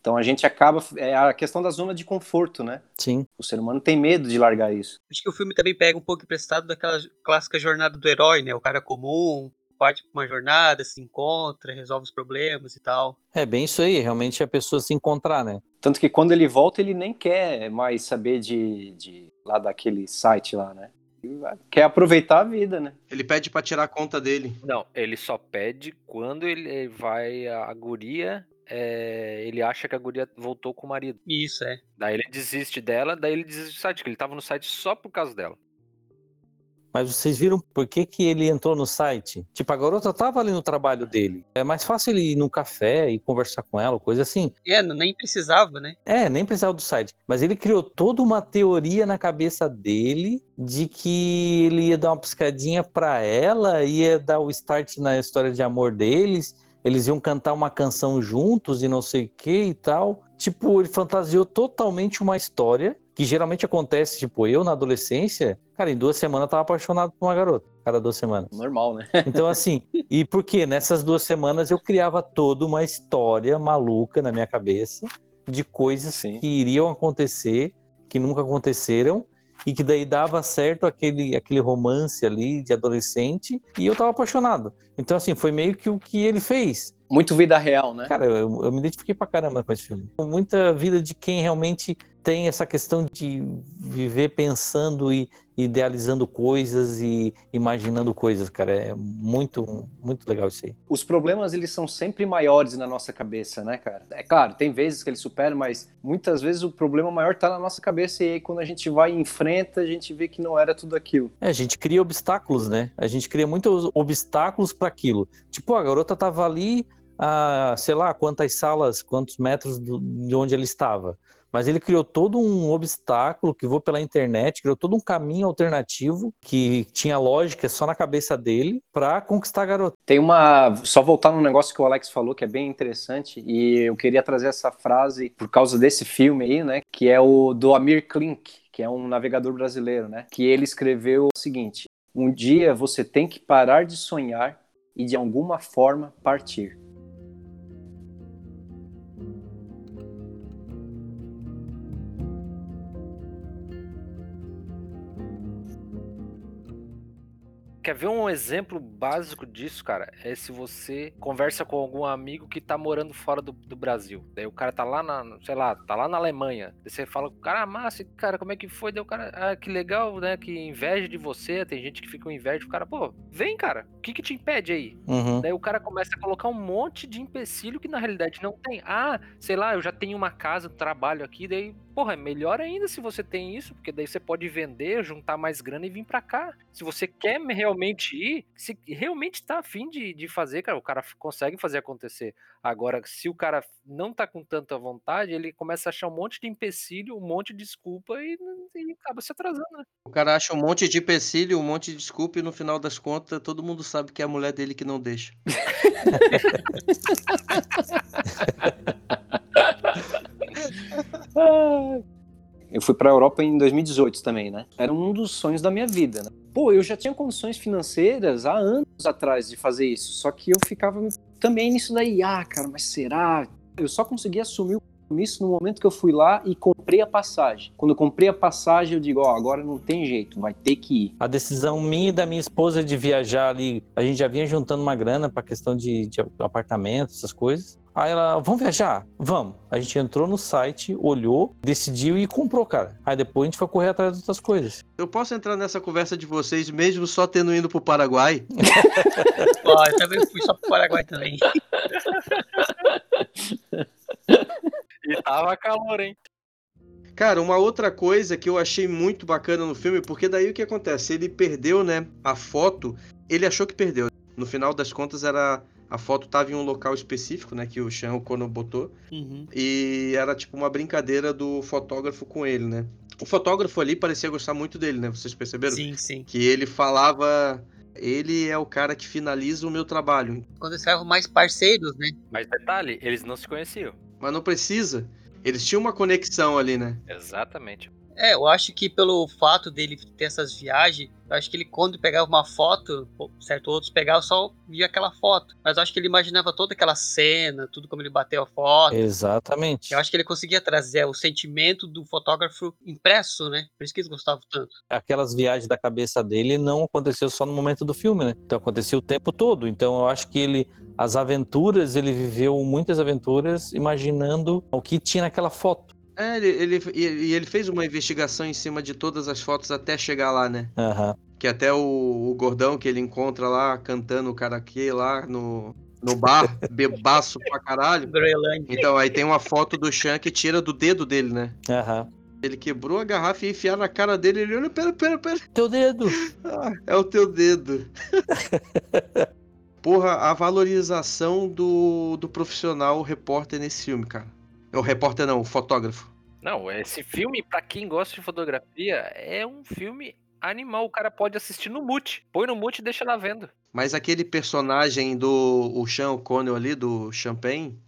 Speaker 3: Então a gente acaba. É a questão da zona de conforto, né?
Speaker 2: Sim.
Speaker 3: O ser humano tem medo de largar isso.
Speaker 4: Acho que o filme também pega um pouco emprestado daquela clássica jornada do herói, né? O cara comum, parte pra uma jornada, se encontra, resolve os problemas e tal.
Speaker 2: É bem isso aí, realmente a pessoa se encontrar, né?
Speaker 3: Tanto que quando ele volta, ele nem quer mais saber de, de lá daquele site lá, né? Ele Quer aproveitar a vida, né?
Speaker 1: Ele pede pra tirar a conta dele.
Speaker 5: Não, ele só pede quando ele vai a guria, é, ele acha que a guria voltou com o marido.
Speaker 4: Isso, é.
Speaker 5: Daí ele desiste dela, daí ele desiste do site, que ele tava no site só por causa dela.
Speaker 2: Mas vocês viram por que, que ele entrou no site? Tipo, a garota tava ali no trabalho dele. É mais fácil ele ir num café e conversar com ela, coisa assim.
Speaker 4: É, não- nem precisava, né?
Speaker 2: É, nem precisava do site. Mas ele criou toda uma teoria na cabeça dele de que ele ia dar uma piscadinha pra ela, ia dar o start na história de amor deles, eles iam cantar uma canção juntos e não sei o que e tal. Tipo, ele fantasiou totalmente uma história que geralmente acontece, tipo, eu na adolescência, cara, em duas semanas eu tava apaixonado por uma garota, cada duas semanas.
Speaker 3: Normal, né?
Speaker 2: Então, assim, e porque nessas duas semanas eu criava toda uma história maluca na minha cabeça de coisas
Speaker 3: Sim.
Speaker 2: que iriam acontecer, que nunca aconteceram, e que daí dava certo aquele, aquele romance ali de adolescente, e eu tava apaixonado. Então, assim, foi meio que o que ele fez.
Speaker 3: Muito vida real, né?
Speaker 2: Cara, eu, eu me identifiquei pra caramba com esse filme. Muita vida de quem realmente tem essa questão de viver pensando e idealizando coisas e imaginando coisas, cara. É muito, muito legal isso aí.
Speaker 3: Os problemas, eles são sempre maiores na nossa cabeça, né, cara? É claro, tem vezes que eles superam, mas muitas vezes o problema maior tá na nossa cabeça e aí quando a gente vai e enfrenta, a gente vê que não era tudo aquilo.
Speaker 2: É, a gente cria obstáculos, né? A gente cria muitos obstáculos para aquilo. Tipo, a garota tava ali a, sei lá, quantas salas, quantos metros do- de onde ele estava. Mas ele criou todo um obstáculo que voou pela internet, criou todo um caminho alternativo que tinha lógica só na cabeça dele para conquistar a garota.
Speaker 3: Tem uma. Só voltar num negócio que o Alex falou que é bem interessante, e eu queria trazer essa frase por causa desse filme aí, né? Que é o do Amir Klink, que é um navegador brasileiro, né? Que ele escreveu o seguinte: Um dia você tem que parar de sonhar e de alguma forma partir.
Speaker 5: Quer ver um exemplo básico disso, cara? É se você conversa com algum amigo que tá morando fora do, do Brasil. Daí o cara tá lá na, sei lá, tá lá na Alemanha. Daí você fala com o cara, ah, massa, cara, como é que foi? Daí o cara, ah, que legal, né? Que inveja de você. Tem gente que fica com inveja. O cara, pô, vem, cara, o que que te impede aí?
Speaker 2: Uhum.
Speaker 5: Daí o cara começa a colocar um monte de empecilho que na realidade não tem. Ah, sei lá, eu já tenho uma casa, trabalho aqui, daí, porra, é melhor ainda se você tem isso, porque daí você pode vender, juntar mais grana e vir pra cá. Se você quer me- realmente ir, se realmente tá afim de, de fazer, cara, o cara consegue fazer acontecer. Agora, se o cara não tá com tanta vontade, ele começa a achar um monte de empecilho, um monte de desculpa e, e acaba se atrasando, né?
Speaker 1: O cara acha um monte de empecilho, um monte de desculpa e no final das contas todo mundo sabe que é a mulher dele que não deixa.
Speaker 3: Eu fui pra Europa em 2018 também, né? Era um dos sonhos da minha vida, né? Pô, eu já tinha condições financeiras há anos atrás de fazer isso, só que eu ficava também nisso daí, ah, cara, mas será? Eu só consegui assumir isso no momento que eu fui lá e comprei a passagem. Quando eu comprei a passagem, eu digo, ó, agora não tem jeito, vai ter que ir.
Speaker 2: A decisão minha e da minha esposa de viajar ali, a gente já vinha juntando uma grana pra questão de, de apartamento, essas coisas. Aí ela, vamos viajar? Vamos. A gente entrou no site, olhou, decidiu e comprou, cara. Aí depois a gente foi correr atrás de outras coisas.
Speaker 1: Eu posso entrar nessa conversa de vocês mesmo só tendo ido pro Paraguai?
Speaker 4: Ó, eu também fui só pro Paraguai também.
Speaker 5: E tava calor, hein?
Speaker 1: Cara, uma outra coisa que eu achei muito bacana no filme, porque daí o que acontece? Ele perdeu, né, a foto, ele achou que perdeu. No final das contas era a foto tava em um local específico, né, que o Sean O'Connor botou,
Speaker 4: Uhum.
Speaker 1: e era tipo uma brincadeira do fotógrafo com ele, né? O fotógrafo ali parecia gostar muito dele, né? Vocês perceberam?
Speaker 4: Sim, sim.
Speaker 1: Que ele falava, ele é o cara que finaliza o meu trabalho,
Speaker 4: Quando eles ficavam mais parceiros, né?
Speaker 5: Mas detalhe, eles não se conheciam.
Speaker 1: mas não precisa. Eles tinham uma conexão ali, né?
Speaker 5: Exatamente.
Speaker 4: É, eu acho que pelo fato dele ter essas viagens, eu acho que ele quando pegava uma foto, certo, outros pegavam só via aquela foto. Mas eu acho que ele imaginava toda aquela cena, tudo como ele bateu a foto.
Speaker 2: Exatamente.
Speaker 4: Eu acho que ele conseguia trazer o sentimento do fotógrafo impresso, né? Por isso que eles gostavam tanto.
Speaker 2: Aquelas viagens da cabeça dele não aconteceu só no momento do filme, né? Então aconteceu o tempo todo. Então eu acho que ele, as aventuras, ele viveu muitas aventuras imaginando o que tinha naquela foto.
Speaker 1: É, ele, ele, e ele fez uma investigação em cima de todas as fotos até chegar lá, né?
Speaker 2: Aham.
Speaker 1: Que até o, o gordão que ele encontra lá cantando o karaokê lá no, no bar, bebaço pra caralho. Então, aí tem uma foto do Chan que tira do dedo dele, né?
Speaker 2: Aham.
Speaker 1: Ele quebrou a garrafa e enfiaram na cara dele. Ele olha, pera, pera, pera.
Speaker 2: Teu dedo.
Speaker 1: Ah, é o teu dedo. Porra, a valorização do, do profissional repórter nesse filme, cara. O repórter não, o fotógrafo.
Speaker 5: Não, esse filme, pra quem gosta de fotografia, é um filme animal. O cara pode assistir no mute. Põe no mute e deixa lá vendo.
Speaker 1: Mas aquele personagem do o Sean O'Connell ali, do Champagne,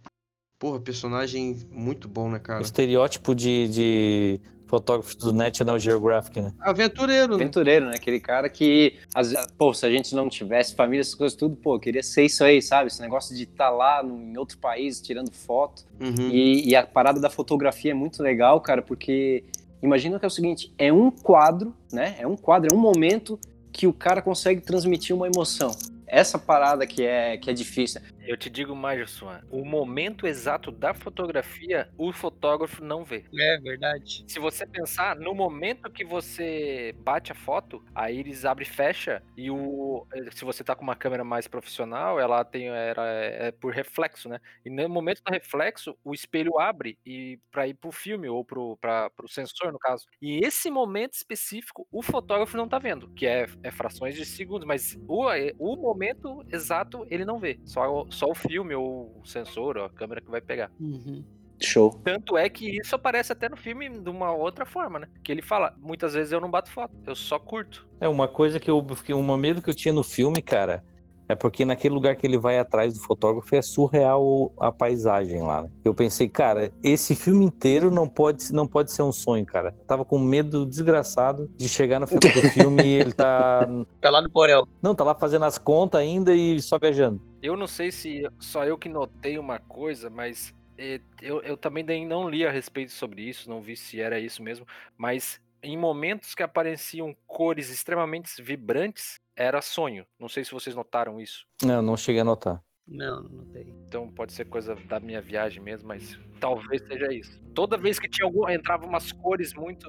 Speaker 1: porra, personagem muito bom, né,
Speaker 2: O
Speaker 1: cara?
Speaker 2: estereótipo de, de fotógrafo do National Geographic, né?
Speaker 1: Aventureiro, né?
Speaker 3: Aventureiro, né? Aquele cara que, vezes, pô, se a gente não tivesse família, essas coisas tudo, pô, eu queria ser isso aí, sabe? Esse negócio de estar lá no- em outro país tirando foto.
Speaker 1: Uhum.
Speaker 3: E, e a parada da fotografia é muito legal, cara, porque imagina que é o seguinte: é um quadro, né? É um quadro, é um momento que o cara consegue transmitir uma emoção. Essa parada que é, que é difícil.
Speaker 5: Eu te digo mais, Josuan. O momento exato da fotografia, o fotógrafo não vê.
Speaker 4: É verdade.
Speaker 5: Se você pensar, no momento que você bate a foto, a íris abre e fecha, e o. Se você tá com uma câmera mais profissional, ela tem. Era, é por reflexo, né? E no momento do reflexo, o espelho abre e para ir pro filme, ou pro, pra, pro sensor, no caso. E esse momento específico, o fotógrafo não tá vendo, que é, é frações de segundos, mas o, o momento exato ele não vê. Só, só o filme, ou o sensor, ou a câmera que vai pegar.
Speaker 4: Uhum.
Speaker 3: Show.
Speaker 5: Tanto é que isso aparece até no filme de uma outra forma, né? Que ele fala, muitas vezes eu não bato foto, eu só curto.
Speaker 2: É uma coisa que eu fiquei, um medo que eu tinha no filme, cara, é porque naquele lugar que ele vai atrás do fotógrafo é surreal a paisagem lá. né? Eu pensei, cara, esse filme inteiro não pode, não pode ser um sonho, cara. Eu tava com medo desgraçado de chegar no final do filme e ele tá.
Speaker 4: Tá lá no Porel.
Speaker 2: Não, tá lá fazendo as contas ainda e só viajando.
Speaker 5: Eu não sei se só eu que notei uma coisa, mas eh, eu, eu também nem- não li a respeito sobre isso, não vi se era isso mesmo, mas em momentos que apareciam cores extremamente vibrantes, era sonho. Não sei se vocês notaram isso.
Speaker 2: Não, não cheguei a notar.
Speaker 4: Não, não tem.
Speaker 5: Então pode ser coisa da minha viagem mesmo, mas talvez seja isso. Toda vez que tinha algum, entrava umas cores muito,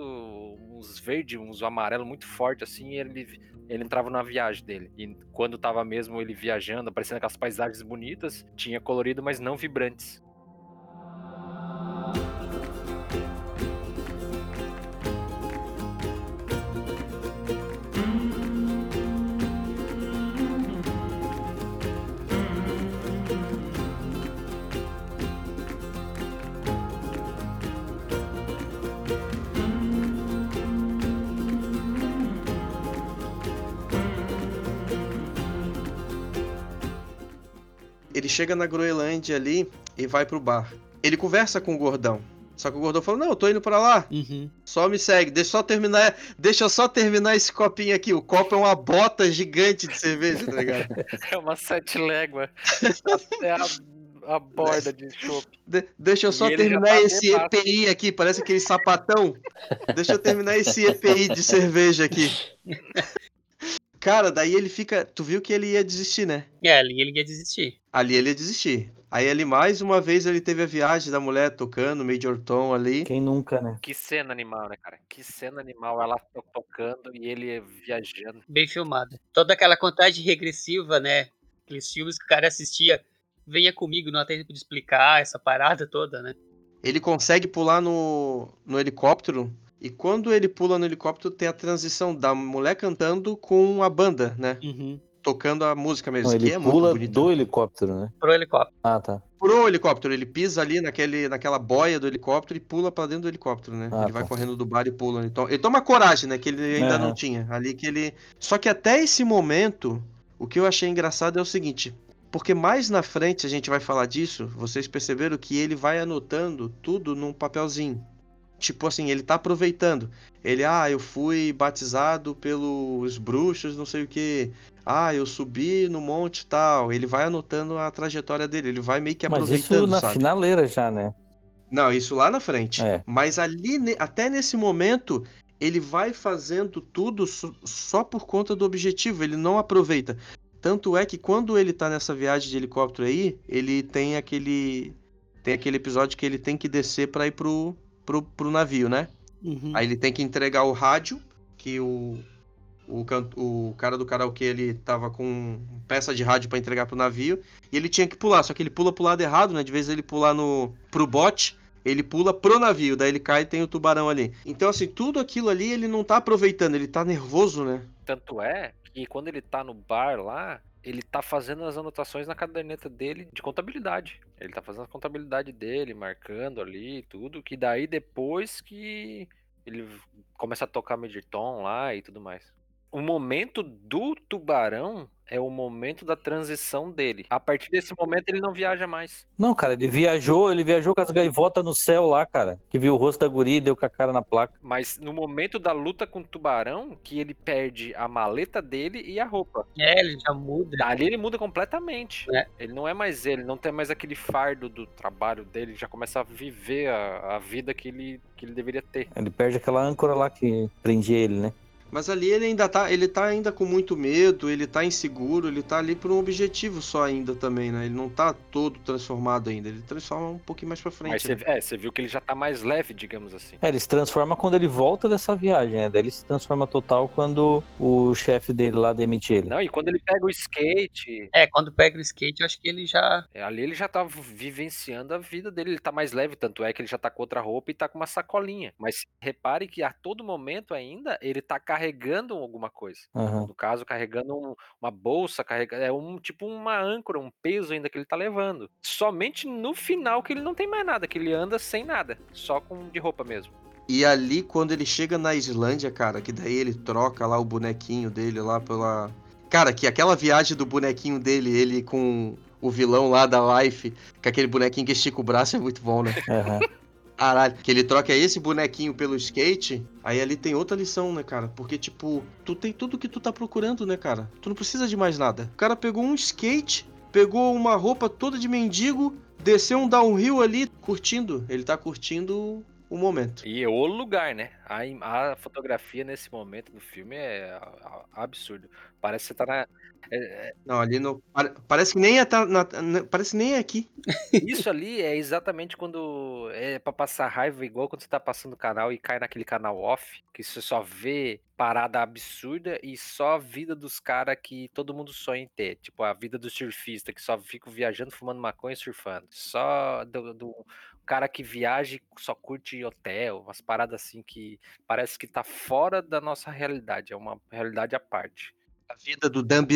Speaker 5: uns verde, uns amarelo muito forte assim, ele ele entrava na viagem dele. E quando tava mesmo ele viajando, aparecendo aquelas paisagens bonitas, tinha colorido, mas não vibrantes.
Speaker 1: Chega na Groenlândia ali e vai pro bar. Ele conversa com o gordão. Só que o gordão fala: Não, eu tô indo pra lá.
Speaker 4: Uhum.
Speaker 1: Só me segue. Deixa eu só terminar. Deixa só terminar esse copinho aqui. O copo é uma bota gigante de cerveja, tá ligado?
Speaker 5: É uma sete légua. É a a borda de chopp.
Speaker 1: De- deixa eu só terminar
Speaker 5: tá
Speaker 1: esse. EPI aqui, parece aquele sapatão. Deixa eu terminar esse EPI de cerveja aqui. Cara, daí ele fica. Tu viu que ele ia desistir, né?
Speaker 4: É, ali ele ia desistir.
Speaker 1: Ali ele ia desistir. Aí ali mais uma vez ele teve a viagem da mulher tocando, Major Tom ali.
Speaker 2: Quem nunca, né?
Speaker 5: Que cena animal, né, cara? Que cena animal ela to- tocando e ele viajando.
Speaker 4: Bem filmada. Toda aquela contagem regressiva, né? Aqueles filmes que o cara assistia. Venha comigo, não há tempo de explicar essa parada toda, né?
Speaker 1: Ele consegue pular no, no helicóptero. E quando ele pula no helicóptero, tem a transição da mulher cantando com a banda, né? Tocando a música mesmo.
Speaker 2: Não,
Speaker 1: que
Speaker 2: ele
Speaker 1: é muito
Speaker 2: pula do helicóptero, né?
Speaker 4: Pro helicóptero.
Speaker 2: Ah, tá.
Speaker 1: Pro helicóptero, ele pisa ali naquele, naquela boia do helicóptero e pula pra dentro do helicóptero, né?
Speaker 2: Ah,
Speaker 1: ele vai
Speaker 2: tá.
Speaker 1: correndo do bar e pula. Então, ele toma coragem, né? Que ele ainda não
Speaker 2: Aham.
Speaker 1: tinha. Ali que ele. Só que até esse momento, o que eu achei engraçado é o seguinte. Porque mais na frente a gente vai falar disso, vocês perceberam que ele vai anotando tudo num papelzinho. Tipo assim, ele tá aproveitando. Ele, ah, eu fui batizado pelos bruxos, não sei o que. Ah, eu subi no monte e tal. Ele vai anotando a trajetória dele, ele vai meio que
Speaker 2: Mas
Speaker 1: aproveitando,
Speaker 2: isso na
Speaker 1: sabe?
Speaker 2: finaleira já, né?
Speaker 1: Não, isso lá na frente.
Speaker 2: É.
Speaker 1: Mas ali, até nesse momento, ele vai fazendo tudo só, por conta do objetivo, ele não aproveita. Tanto é que quando ele tá nessa viagem de helicóptero aí, ele tem aquele tem aquele episódio que ele tem que descer pra ir pro, pro, pro navio, né? Aí ele tem que entregar o rádio, que o, o, can- o cara do karaokê ele tava com peça de rádio pra entregar pro navio, e ele tinha que pular, só que ele pula pro lado errado, né? De vez ele pular no, pro bote, ele pula pro navio, daí ele cai e tem o tubarão ali. Então, assim, tudo aquilo ali ele não tá aproveitando, ele tá nervoso, né?
Speaker 5: Tanto é que quando ele tá no bar lá, ele tá fazendo as anotações na caderneta dele de contabilidade. Ele tá fazendo a contabilidade dele, marcando ali tudo, que daí depois que ele começa a tocar Tom lá e tudo mais. O momento do tubarão é o momento da transição dele. A partir desse momento ele não viaja mais.
Speaker 2: Não, cara, ele viajou, ele viajou com as gaivotas no céu lá, cara. Que viu o rosto da guria e deu com a cara na placa.
Speaker 5: Mas no momento da luta com o tubarão, que ele perde a maleta dele e a roupa.
Speaker 4: É, ele já muda.
Speaker 5: Ali ele muda completamente.
Speaker 4: É.
Speaker 5: Ele não é mais ele, não tem mais aquele fardo do trabalho dele, já começa a viver a, a vida que ele, que ele deveria ter.
Speaker 2: Ele perde aquela âncora lá que prendia ele, né?
Speaker 1: Mas ali ele ainda tá, ele tá ainda com muito medo, ele tá inseguro, ele tá ali por um objetivo só ainda também, né? Ele não tá todo transformado ainda, ele transforma um pouquinho mais pra frente.
Speaker 5: Mas
Speaker 1: né?
Speaker 5: você, é, você viu que ele já tá mais leve, digamos assim.
Speaker 2: É, ele se transforma quando ele volta dessa viagem, né? Daí ele se transforma total quando o chefe dele lá demite ele.
Speaker 5: Não, e quando ele pega o skate,
Speaker 4: É, quando pega o skate, eu acho que ele já.
Speaker 5: é, ali ele já tá vivenciando a vida dele, ele tá mais leve, tanto é que ele já tá com outra roupa e tá com uma sacolinha. Mas repare que a todo momento ainda ele tá carregando alguma coisa.
Speaker 2: Aham.
Speaker 5: No caso, carregando um- uma bolsa, carregando. É um tipo uma âncora, um peso ainda que ele tá levando. Somente no final que ele não tem mais nada, que ele anda sem nada, só com de roupa mesmo.
Speaker 1: E ali, quando ele chega na Islândia, cara, que daí ele troca lá o bonequinho dele lá pela. Cara, que aquela viagem do bonequinho dele, ele com o vilão lá da Life, com aquele bonequinho que estica o braço, é muito bom, né?
Speaker 2: Aham.
Speaker 1: Caralho, que ele troca esse bonequinho pelo skate, aí ali tem outra lição, né, cara? Porque, tipo, tu tem tudo que tu tá procurando, né, cara? Tu não precisa de mais nada. O cara pegou um skate, pegou uma roupa toda de mendigo, desceu um downhill ali, curtindo. Ele tá curtindo o momento.
Speaker 5: E é o lugar, né? A, a fotografia nesse momento do filme é a- a- absurdo. Parece que você tá na. é-
Speaker 1: Não, ali pare- Parece que nem é, tá na- parece nem é aqui.
Speaker 5: é- isso ali é exatamente quando é pra passar raiva, igual quando você tá passando o canal e cai naquele canal off, que você só vê parada absurda e só a vida dos caras que todo mundo sonha em ter. Tipo, a vida do surfista, que só fica viajando, fumando maconha e surfando. Só do, do cara que viaja e só curte hotel, umas paradas assim que parece que tá fora da nossa realidade, é uma realidade à parte.
Speaker 1: A vida do Dan.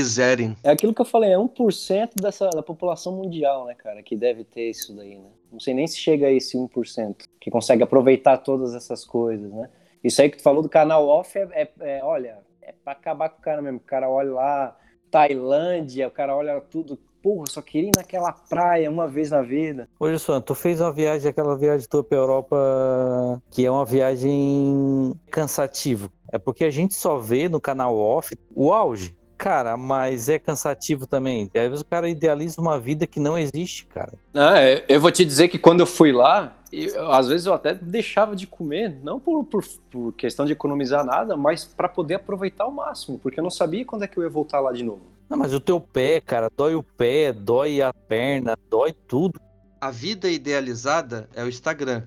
Speaker 3: É aquilo que eu falei, é 1% dessa, da população mundial, né, cara, que deve ter isso daí, né? Não sei nem se chega a esse 1% que consegue aproveitar todas essas coisas, né? Isso aí que tu falou do canal off é, é- é, olha, é pra acabar com o cara mesmo. O cara olha lá, Tailândia, o cara olha tudo, porra, só queria ir naquela praia uma vez na vida.
Speaker 2: Ô, Gilson, tu fez uma viagem, aquela viagem tua pra Europa, que é uma viagem cansativa. É porque a gente só vê no canal off o auge. Cara, mas é cansativo também. Às vezes o cara idealiza uma vida que não existe, cara.
Speaker 3: Ah, é, eu vou te dizer que quando eu fui lá, eu- às vezes eu até deixava de comer, não por, por, por questão de economizar nada, mas para poder aproveitar ao máximo, porque eu não sabia quando é que eu ia voltar lá de novo.
Speaker 2: Não, mas o teu pé, cara, dói o pé, dói a perna, dói tudo.
Speaker 1: A vida idealizada é o Instagram.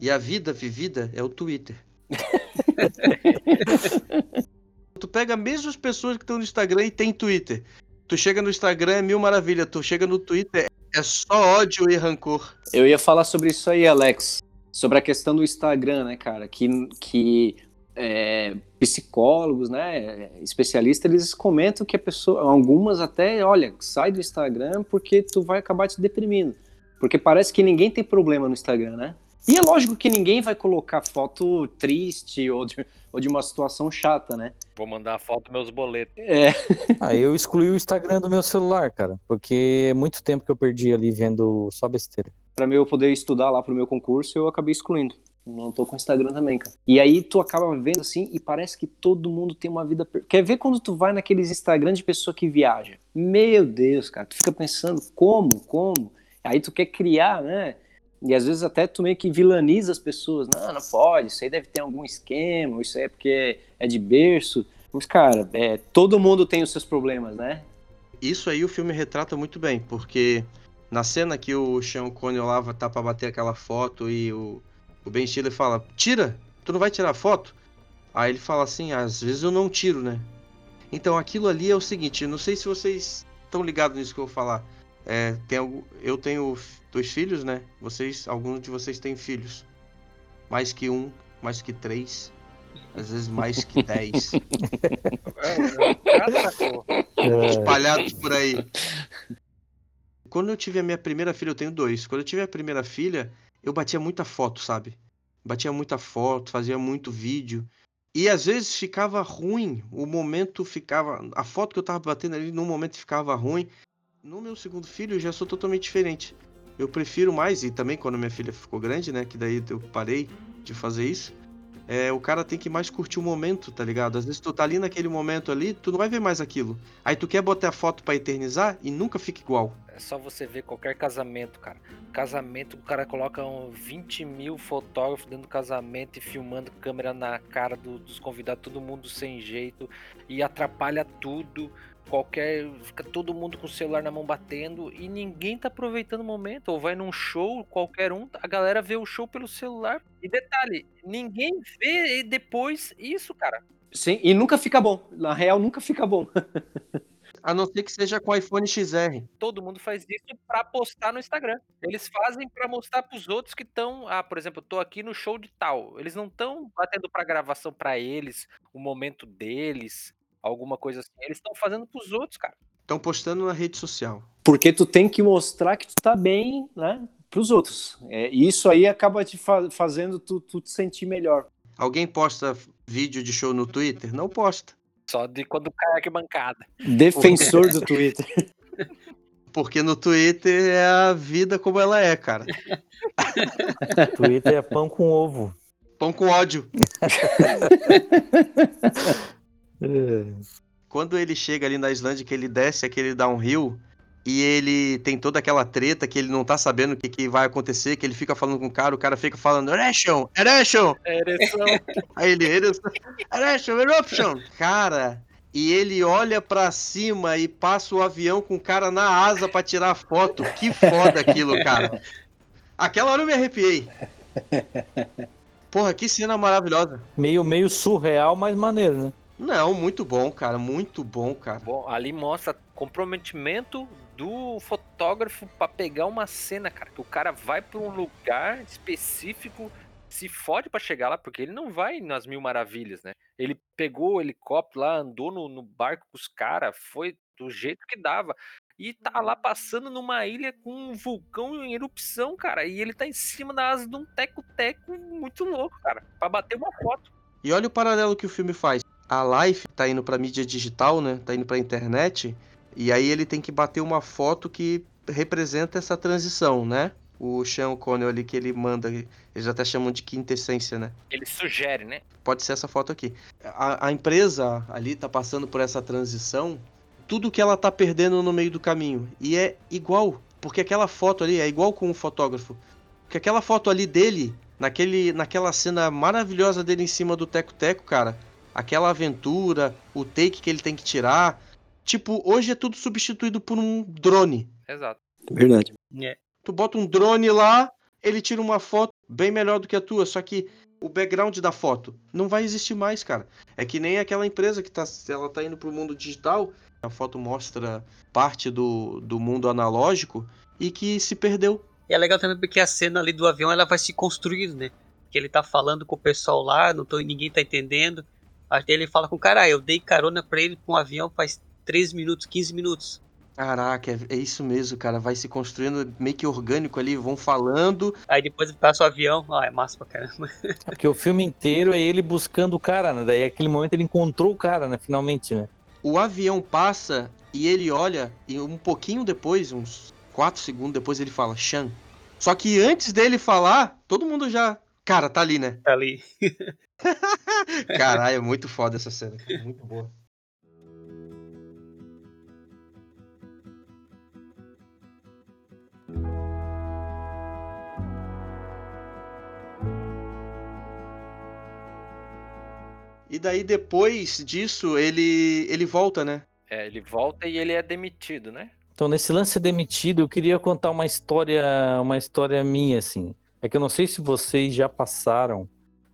Speaker 1: E a vida vivida é o Twitter. tu pega mesmo as pessoas que estão no Instagram e tem Twitter. Tu chega no Instagram é mil maravilha. Tu chega no Twitter é só ódio e rancor.
Speaker 3: Eu ia falar sobre isso aí, Alex. Sobre a questão do Instagram, né, cara? Que, que é, psicólogos, né, especialistas, eles comentam que a pessoa, algumas até, olha, sai do Instagram porque tu vai acabar te deprimindo. Porque parece que ninguém tem problema no Instagram, né? E é lógico que ninguém vai colocar foto triste ou de, ou de uma situação chata, né?
Speaker 5: Vou mandar a foto dos meus boletos.
Speaker 3: É,
Speaker 2: Ah, eu excluí o Instagram do meu celular, cara, porque é muito tempo que eu perdi ali vendo só besteira.
Speaker 3: para mim eu poder estudar lá pro meu concurso, eu acabei excluindo. Não tô com Instagram também, cara. E aí tu acaba vendo assim e parece que todo mundo tem uma vida. per- Quer ver quando tu vai naqueles Instagram de pessoa que viaja? Meu Deus, cara, tu fica pensando como, como? Aí tu quer criar, né? E às vezes até tu meio que vilaniza as pessoas. Não, não pode, isso aí deve ter algum esquema, isso aí é porque é de berço. Mas, cara, é, todo mundo tem os seus problemas, né?
Speaker 1: Isso aí o filme retrata muito bem, porque na cena que o Sean Connery lá tá pra bater aquela foto e o, o Ben Stiller fala, tira, tu não vai tirar foto? Aí ele fala assim, às vezes eu não tiro, né? Então aquilo ali é o seguinte, não sei se vocês estão ligados nisso que eu vou falar. É, tem eu tenho dois filhos, né? Vocês, alguns de vocês têm filhos. Mais que um, mais que três, às vezes mais que dez.
Speaker 5: Cara, pô.
Speaker 1: espalhados por aí. Quando eu tive a minha primeira filha, eu tenho dois. Quando eu tive a primeira filha, eu batia muita foto, sabe? Batia muita foto, fazia muito vídeo. E às vezes ficava ruim, o momento ficava. A foto que eu tava batendo ali, no momento ficava ruim. No meu segundo filho, eu já sou totalmente diferente. Eu prefiro mais, e também quando minha filha ficou grande, né? Que daí eu parei de fazer isso. É, o cara tem que mais curtir o momento, tá ligado? Às vezes tu tá ali naquele momento ali, tu não vai ver mais aquilo. Aí tu quer botar a foto pra eternizar e nunca fica igual.
Speaker 5: É só você ver qualquer casamento, cara. Casamento, o cara coloca um 20 mil fotógrafos dentro do casamento e filmando câmera na cara do- dos convidados, todo mundo sem jeito e atrapalha tudo. Qualquer. Fica todo mundo com o celular na mão batendo e ninguém tá aproveitando o momento. Ou vai num show, qualquer um, a galera vê o show pelo celular. E detalhe, ninguém vê depois isso, cara.
Speaker 3: Sim, e nunca fica bom. Na real, nunca fica bom.
Speaker 1: A não ser que seja com iPhone XR.
Speaker 5: todo mundo faz isso pra postar no Instagram. Eles fazem pra mostrar pros outros que estão, ah, por exemplo, eu tô aqui no show de tal. Eles não estão batendo pra gravação pra eles, o momento deles, alguma coisa assim. Eles estão fazendo pros outros, cara.
Speaker 1: Estão postando na rede social.
Speaker 3: Porque tu tem que mostrar que tu tá bem, né? Pros outros. É, e isso aí acaba te fa- fazendo tu, tu te sentir melhor.
Speaker 1: Alguém posta vídeo de show no Twitter? Não posta.
Speaker 5: Só de quando cai a arquibancada.
Speaker 3: Defensor do Twitter.
Speaker 1: Porque no Twitter é a vida como ela é, cara.
Speaker 2: Twitter é pão com ovo.
Speaker 1: Pão com ódio.
Speaker 2: É.
Speaker 1: Quando ele chega ali na Islândia, que ele desce aquele downhill e ele tem toda aquela treta que ele não tá sabendo o que, que vai acontecer, que ele fica falando com o cara, o cara fica falando Erection, Erection!
Speaker 5: Ereção.
Speaker 1: Aí ele, Erection, Eruption! Cara, e ele olha pra cima e passa o avião com o cara na asa pra tirar foto. Que foda aquilo, cara. Aquela hora eu me arrepiei. Porra, que cena maravilhosa.
Speaker 2: Meio, meio surreal, mas maneiro, né?
Speaker 1: Não, muito bom, cara, muito bom, cara.
Speaker 5: Bom, ali mostra comprometimento do fotógrafo pra pegar uma cena, cara. Que o cara vai pra um lugar específico, se fode pra chegar lá, porque ele não vai nas mil maravilhas, né? Ele pegou o helicóptero lá, andou no, no barco com os caras, foi do jeito que dava. E tá lá passando numa ilha com um vulcão em erupção, cara. E ele tá em cima da asa de um teco-teco muito louco, cara. Pra bater uma foto.
Speaker 1: E olha o paralelo que o filme faz. A Life tá indo pra mídia digital, né? Tá indo pra internet. E aí ele tem que bater uma foto que representa essa transição, né? O Sean Connery ali que ele manda, eles até chamam de quintessência, né?
Speaker 5: Ele sugere, né?
Speaker 1: Pode ser essa foto aqui. A, a empresa ali tá passando por essa transição tudo que ela tá perdendo no meio do caminho. E é igual, porque aquela foto ali é igual com o fotógrafo. Porque aquela foto ali dele, naquele, naquela cena maravilhosa dele em cima do Teco-Teco, cara, aquela aventura, o take que ele tem que tirar. Tipo, hoje é tudo substituído por um drone.
Speaker 5: Exato.
Speaker 3: Verdade.
Speaker 4: É.
Speaker 1: Tu bota um drone lá, ele tira uma foto bem melhor do que a tua, só que o background da foto não vai existir mais, cara. É que nem aquela empresa que tá, ela tá indo pro mundo digital, a foto mostra parte do, do mundo analógico e que se perdeu.
Speaker 4: E é legal também porque a cena ali do avião ela vai se construindo, né? Que ele tá falando com o pessoal lá, não tô, ninguém tá entendendo. Até ele fala com o cara, ah, eu dei carona pra ele com um avião faz 13 minutos, 15 minutos.
Speaker 1: Caraca, é, é isso mesmo, cara. Vai se construindo meio que orgânico ali, vão falando.
Speaker 4: Aí depois passa o avião, ah, é massa pra caramba.
Speaker 2: É Porque o filme inteiro é ele buscando o cara, né? Daí aquele momento ele encontrou o cara, né? Finalmente, né?
Speaker 1: O avião passa e ele olha, e um pouquinho depois, uns 4 segundos depois, ele fala, Shan. Só que antes dele falar, todo mundo já. Cara, tá ali, né?
Speaker 4: Tá ali.
Speaker 1: Caralho, é muito foda essa cena. Muito boa. E daí depois disso ele ele volta, né?
Speaker 5: É, ele volta e ele é demitido, né?
Speaker 2: Então, nesse lance demitido, eu queria contar uma história, uma história minha, assim. É que eu não sei se vocês já passaram,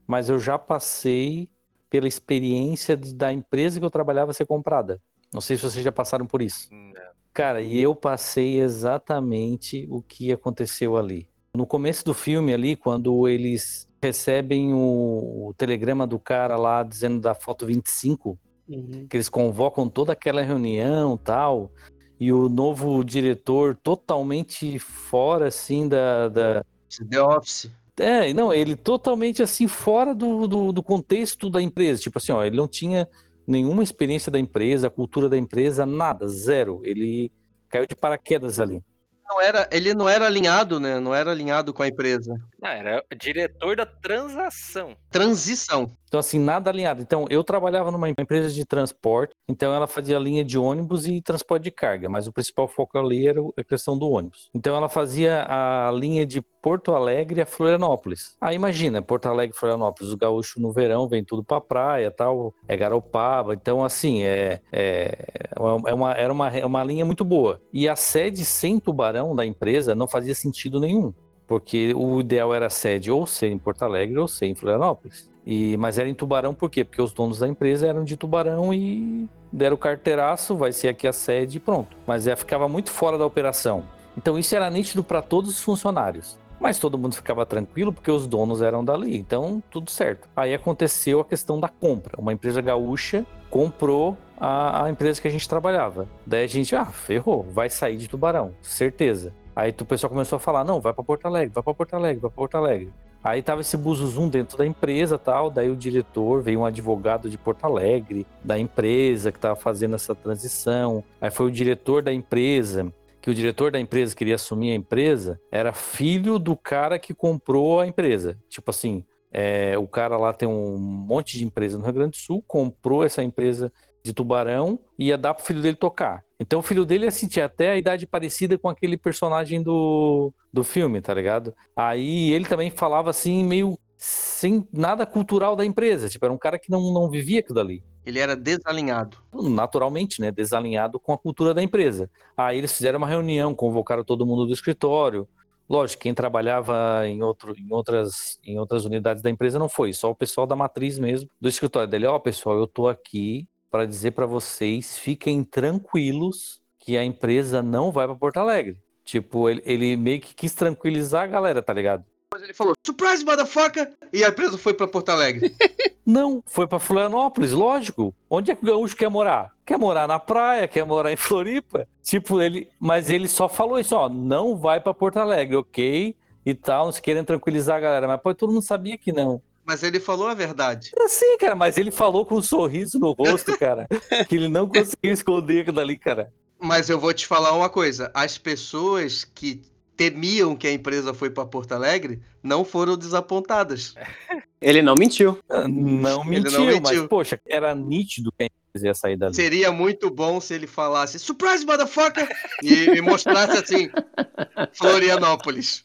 Speaker 2: mas eu já passei pela experiência da empresa que eu trabalhava ser comprada. Não sei se vocês já passaram por isso.
Speaker 5: Não.
Speaker 2: Cara, e eu passei exatamente o que aconteceu ali. No começo do filme ali, quando eles recebem o, o telegrama do cara lá dizendo da foto 25,
Speaker 4: Uhum.
Speaker 2: que eles convocam toda aquela reunião tal, e o novo diretor totalmente fora, assim, da... da...
Speaker 1: The Office.
Speaker 2: É, não, ele totalmente, assim, fora do, do, do contexto da empresa. Tipo assim, ó, ele não tinha nenhuma experiência da empresa, cultura da empresa, nada, zero. Ele caiu de paraquedas ali.
Speaker 1: Não era, ele não era alinhado, né? Não era alinhado com a empresa.
Speaker 5: Não, era diretor da transação.
Speaker 1: Transição.
Speaker 2: Então, assim, nada alinhado. Então, eu trabalhava numa empresa de transporte, então ela fazia linha de ônibus e transporte de carga, mas o principal foco ali era a questão do ônibus. Então, ela fazia a linha de Porto Alegre a Florianópolis. Aí, imagina, Porto Alegre e Florianópolis, o gaúcho no verão vem tudo pra praia tal, é Garopaba. Então, assim, é, é, é uma, era uma, é uma linha muito boa. E a sede sem tubarão da empresa não fazia sentido nenhum. Porque o ideal era a sede ou ser em Porto Alegre ou ser em Florianópolis. E, mas era em Tubarão por quê? Porque os donos da empresa eram de Tubarão e deram o carteiraço, vai ser aqui a sede e pronto. Mas é, ficava muito fora da operação. Então isso era nítido para todos os funcionários. Mas todo mundo ficava tranquilo porque os donos eram dali, então tudo certo. Aí aconteceu a questão da compra. Uma empresa gaúcha comprou a, a empresa que a gente trabalhava. Daí a gente, ah, ferrou, vai sair de Tubarão, certeza. Aí o pessoal começou a falar, não, vai para Porto Alegre, vai para Porto Alegre, vai para Porto Alegre. Aí tava esse buzuzum dentro da empresa tal, daí o diretor, veio um advogado de Porto Alegre, da empresa que tava fazendo essa transição. Aí foi o diretor da empresa, que o diretor da empresa queria assumir a empresa, era filho do cara que comprou a empresa. Tipo assim, é, o cara lá tem um monte de empresa no Rio Grande do Sul, comprou essa empresa de Tubarão e ia dar pro filho dele tocar. Então o filho dele assim, tinha até a idade parecida com aquele personagem do, do filme, tá ligado? Aí ele também falava assim, meio sem nada cultural da empresa. Tipo, era um cara que não, não vivia aquilo dali.
Speaker 1: Ele era desalinhado.
Speaker 2: Naturalmente, né? Desalinhado com a cultura da empresa. Aí eles fizeram uma reunião, convocaram todo mundo do escritório. Lógico, quem trabalhava em, outro, em, outras, em outras unidades da empresa não foi, só o pessoal da matriz mesmo, do escritório dele. Ó, oh, pessoal, eu tô aqui para dizer para vocês, fiquem tranquilos que a empresa não vai para Porto Alegre. Tipo, ele, ele, meio que quis tranquilizar a galera, tá ligado?
Speaker 1: Depois ele falou, surprise, motherfucker! E a empresa foi para Porto Alegre.
Speaker 2: não, foi para Florianópolis, lógico. Onde é que o gaúcho quer morar? Quer morar na praia, quer morar em Floripa. Tipo, ele. Mas ele só falou isso, ó, não vai para Porto Alegre, ok? E tal, nos querem tranquilizar a galera. Mas pô, todo mundo sabia que não.
Speaker 1: Mas ele falou a verdade.
Speaker 2: Sim, cara, mas ele falou com um sorriso no rosto, cara, que ele não conseguiu esconder aquilo dali, cara.
Speaker 1: Mas eu vou te falar uma coisa: as pessoas que temiam que a empresa foi para Porto Alegre não foram desapontadas.
Speaker 3: Ele não mentiu.
Speaker 2: Não mentiu,
Speaker 1: não mentiu.
Speaker 2: mas, poxa, era nítido que a ia sair dali.
Speaker 1: Seria muito bom se ele falasse Surprise, motherfucker! E me mostrasse assim, Florianópolis.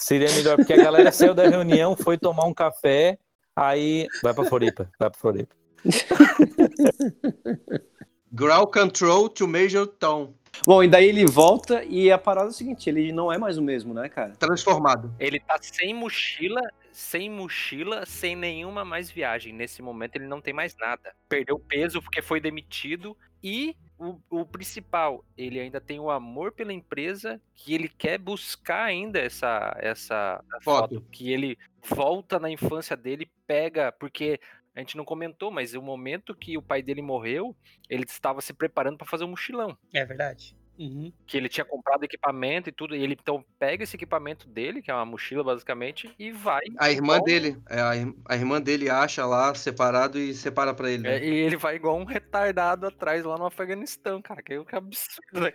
Speaker 2: Seria melhor, porque a galera saiu da reunião, foi tomar um café, aí vai pra Floripa, vai pra Floripa.
Speaker 1: Ground control to Major Tom.
Speaker 3: Bom, e daí ele volta e a parada é o seguinte, ele não é mais o mesmo, né, cara?
Speaker 1: Transformado.
Speaker 5: Ele tá sem mochila, sem mochila, sem nenhuma mais viagem. Nesse momento ele não tem mais nada. Perdeu peso porque foi demitido e o, o principal, ele ainda tem o amor pela empresa que ele quer buscar ainda essa essa
Speaker 1: Foto.
Speaker 5: foto que ele volta na infância dele, pega porque a gente não comentou, mas o momento que o pai dele morreu, ele estava se preparando para fazer um mochilão.
Speaker 4: É verdade. Uhum.
Speaker 5: que ele tinha comprado equipamento e tudo, e ele então pega esse equipamento dele, que é uma mochila basicamente, e vai.
Speaker 1: A irmã
Speaker 5: igual-
Speaker 1: dele, é, a, ir- a irmã dele acha lá separado e separa pra ele.
Speaker 5: É,
Speaker 1: né?
Speaker 5: e ele vai igual um retardado atrás lá no Afeganistão, cara. Que, que absurdo, né?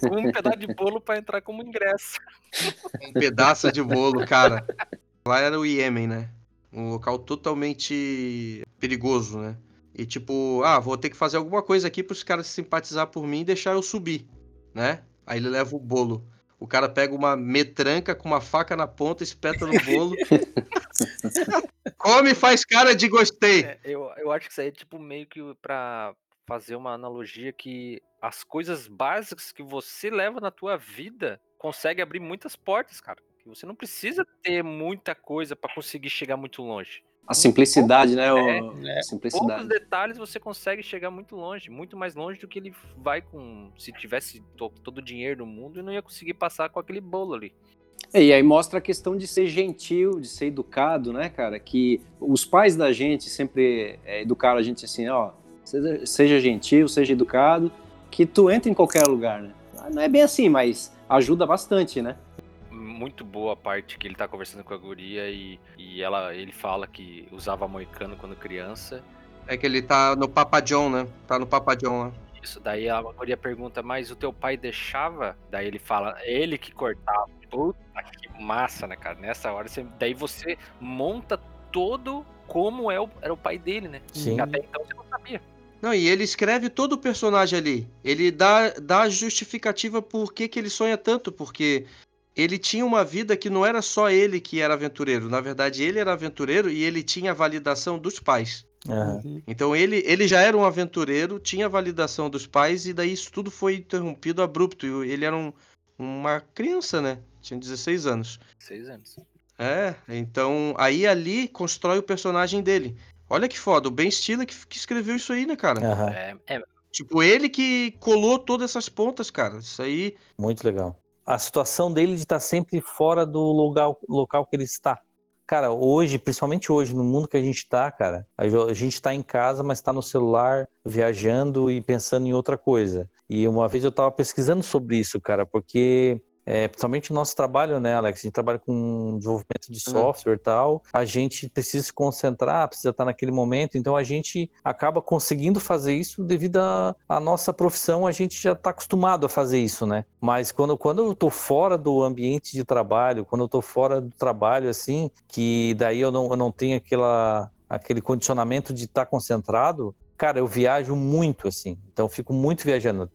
Speaker 5: Com um pedaço de bolo pra entrar como ingresso.
Speaker 1: Um pedaço de bolo, cara. Lá era o Iêmen, né? Um local totalmente perigoso, né? E tipo, ah, vou ter que fazer alguma coisa aqui pros caras simpatizar por mim e deixar eu subir, né? Aí ele leva o bolo. O cara pega uma metranca com uma faca na ponta, espeta no bolo. Come e faz cara de gostei.
Speaker 5: É, eu, eu acho que isso aí é tipo meio que pra fazer uma analogia que as coisas básicas que você leva na tua vida consegue abrir muitas portas, cara. Que você não precisa ter muita coisa pra conseguir chegar muito longe.
Speaker 3: A simplicidade, né?
Speaker 5: É,
Speaker 3: a
Speaker 5: Poucos
Speaker 3: simplicidade.
Speaker 5: detalhes você consegue chegar muito longe, muito mais longe do que ele vai com. Se tivesse to- todo o dinheiro do mundo, e não ia conseguir passar com aquele bolo ali.
Speaker 3: É, E aí mostra a questão de ser gentil, de ser educado, né, cara? Que os pais da gente sempre é, educaram a gente assim, ó, seja, seja gentil, seja educado, que tu entra em qualquer lugar, né? Não é bem assim, mas ajuda bastante, né?
Speaker 5: Muito boa a parte que ele tá conversando com a guria e, e ela, ele fala que usava moicano quando criança.
Speaker 1: É que ele tá no Papa John, né? Tá no Papa John lá.
Speaker 5: Isso, daí a guria pergunta, mas o teu pai deixava? Daí ele fala, ele que cortava. Puta que massa, né, cara? Nessa hora, você, daí você monta todo como é o, era o pai dele, né?
Speaker 2: Sim.
Speaker 5: Até então você não sabia.
Speaker 1: Não, e ele escreve todo o personagem ali. Ele dá, dá a justificativa por que, que ele sonha tanto, porque ele tinha uma vida que não era só ele que era aventureiro. Na verdade, ele era aventureiro e ele tinha a validação dos pais.
Speaker 4: Uhum.
Speaker 1: Então ele, ele já era um aventureiro, tinha a validação dos pais, e daí isso tudo foi interrompido abrupto. Ele era um- uma criança, né? Tinha 16 anos.
Speaker 5: Seis anos.
Speaker 1: É, então aí ali constrói o personagem dele. Olha que foda, o Ben Stiller que, que escreveu isso aí, né, cara?
Speaker 2: Aham.
Speaker 5: É, é,
Speaker 1: Tipo, ele que colou todas essas pontas, cara. Isso aí.
Speaker 2: Muito legal. A situação dele de estar sempre fora do local, local que ele está. Cara, hoje, principalmente hoje, no mundo que a gente está, cara, a gente está em casa, mas está no celular, viajando e pensando em outra coisa. E uma vez eu estava pesquisando sobre isso, cara, porque é, principalmente o nosso trabalho, né, Alex? A gente trabalha com desenvolvimento de software e tal. A gente precisa se concentrar, precisa estar naquele momento. Então a gente acaba conseguindo fazer isso devido à à nossa profissão. A gente já está acostumado a fazer isso, né? Mas quando, quando eu estou fora do ambiente de trabalho, quando eu estou fora do trabalho, assim, que daí eu não, eu não tenho aquela, aquele condicionamento de estar concentrado, cara, eu viajo muito, assim. Então eu fico muito viajando.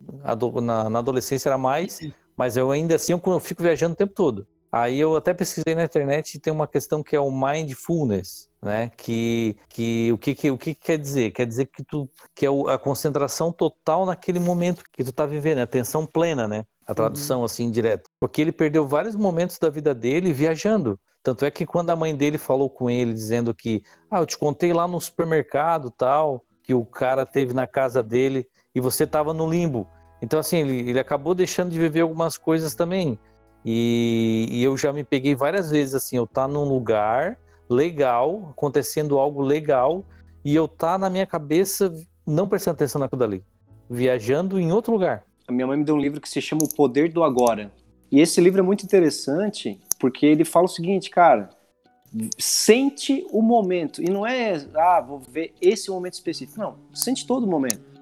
Speaker 2: Na, na adolescência era mais, mas eu ainda assim eu, fico viajando o tempo todo. Aí eu até pesquisei na internet e tem uma questão que é o mindfulness, né? Que, que o que, que o que que quer dizer? Quer dizer que tu que é a concentração total naquele momento que tu tá vivendo, a atenção plena, né? A tradução assim direta. Porque ele perdeu vários momentos da vida dele viajando. Tanto é que quando a mãe dele falou com ele dizendo que, ah, eu te contei lá no supermercado, tal, que o cara teve na casa dele e você tava no limbo. Então assim, ele, ele acabou deixando de viver algumas coisas também. E, e eu já me peguei várias vezes assim, eu tá num lugar legal, acontecendo algo legal, e eu tá na minha cabeça não prestando atenção naquilo dali, viajando em outro lugar.
Speaker 3: A minha mãe me deu um livro que se chama O Poder do Agora. E esse livro é muito interessante porque ele fala o seguinte, cara, sente o momento. E não é, ah, vou ver esse momento específico. Não, sente todo o momento.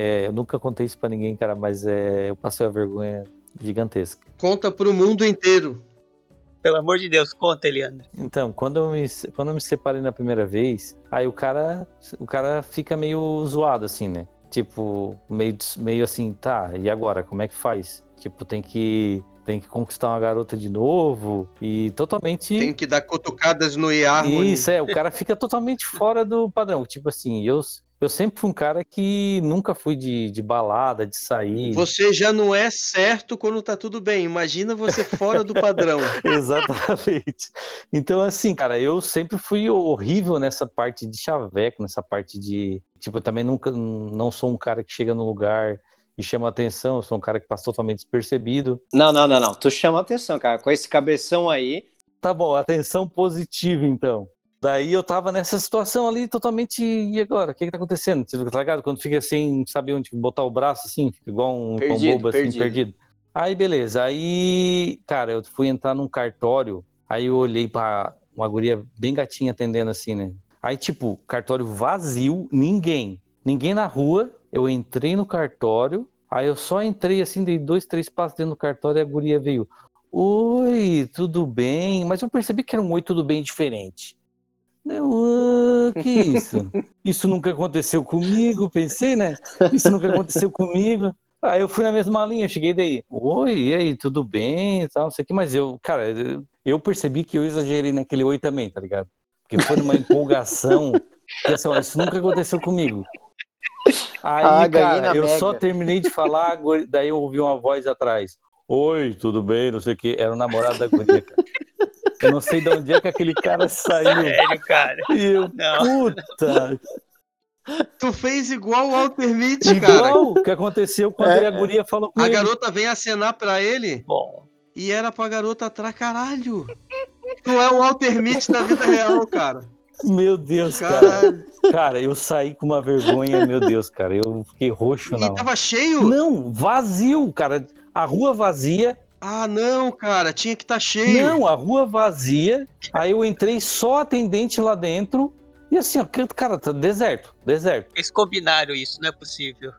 Speaker 2: É, eu nunca contei isso pra ninguém, cara, mas é, eu passei uma vergonha gigantesca.
Speaker 1: Conta pro mundo inteiro.
Speaker 4: Pelo amor de Deus, conta, Eliandro.
Speaker 2: Então, quando eu me, quando eu me separei na primeira vez, aí o cara, o cara fica meio zoado, assim, né? Tipo, meio, meio assim, tá, e agora, como é que faz? Tipo, tem que, tem que conquistar uma garota de novo e totalmente...
Speaker 1: Tem que dar cutucadas no Harmony.
Speaker 2: Isso, é, o cara fica totalmente fora do padrão. Tipo assim, eu, eu sempre fui um cara que nunca fui de, de balada, de sair.
Speaker 1: Você já não é certo quando tá tudo bem. Imagina você fora do padrão.
Speaker 2: Exatamente. Então, assim, cara, eu sempre fui horrível nessa parte de chaveco, nessa parte de. Tipo, eu também nunca. Não sou um cara que chega no lugar e chama atenção, eu sou um cara que passa totalmente despercebido.
Speaker 3: Não, não, não, não. Tu chama atenção, cara. Com esse cabeção aí.
Speaker 2: Tá bom, atenção positiva, então. Daí eu tava nessa situação ali totalmente. E agora? O que que tá acontecendo? Você tá ligado? Quando fica sem saber onde botar o braço, assim, fica igual um
Speaker 3: Perdido,
Speaker 2: bobo, assim,
Speaker 3: perdido.
Speaker 2: perdido. Aí, beleza. Aí, cara, eu fui entrar num cartório, aí eu olhei pra uma guria bem gatinha atendendo assim, né? Aí, tipo, cartório vazio, ninguém. Ninguém na rua. Eu entrei no cartório, aí eu só entrei assim, dei dois, três passos dentro do cartório e a guria veio. Oi, tudo bem? Mas eu percebi que era um oi, tudo bem diferente. Eu, ah, que isso? Isso nunca aconteceu comigo, pensei, né? Isso nunca aconteceu comigo. Aí eu fui na mesma linha, cheguei daí, oi, e aí, tudo bem, e tal, não sei o que, mas eu, cara, eu- percebi que eu exagerei naquele oi também, tá ligado? Porque foi numa empolgação, que, assim, ó, isso nunca aconteceu comigo. Aí,
Speaker 3: Ah,
Speaker 2: cara, eu só
Speaker 3: Mega.
Speaker 2: terminei de falar, daí eu ouvi uma voz atrás, oi, tudo bem, não sei o que, era o namorado da guria, cara. Eu não sei de onde é que aquele cara saiu.
Speaker 4: Sério, cara.
Speaker 2: E eu,
Speaker 4: Não.
Speaker 2: puta,
Speaker 1: Tu fez igual o Walter Mitty, cara.
Speaker 2: igual o que aconteceu quando
Speaker 3: É,
Speaker 2: a guria falou com
Speaker 1: A
Speaker 2: ele.
Speaker 1: garota vem acenar pra ele
Speaker 4: Bom,
Speaker 1: e era pra garota atrás, caralho. Tu é o Walter Mitty da vida real, cara.
Speaker 2: Meu Deus, cara.
Speaker 1: Caralho.
Speaker 2: Cara, eu saí com uma vergonha, meu Deus, cara. Eu fiquei roxo na
Speaker 1: E tava cheio?
Speaker 2: Não, vazio, cara. A rua vazia.
Speaker 1: Ah, não, cara, tinha que estar cheio.
Speaker 2: Não, a rua vazia. Aí eu entrei só atendente lá dentro. E assim, ó, cara, tá deserto, deserto.
Speaker 4: eles combinaram isso, não é possível.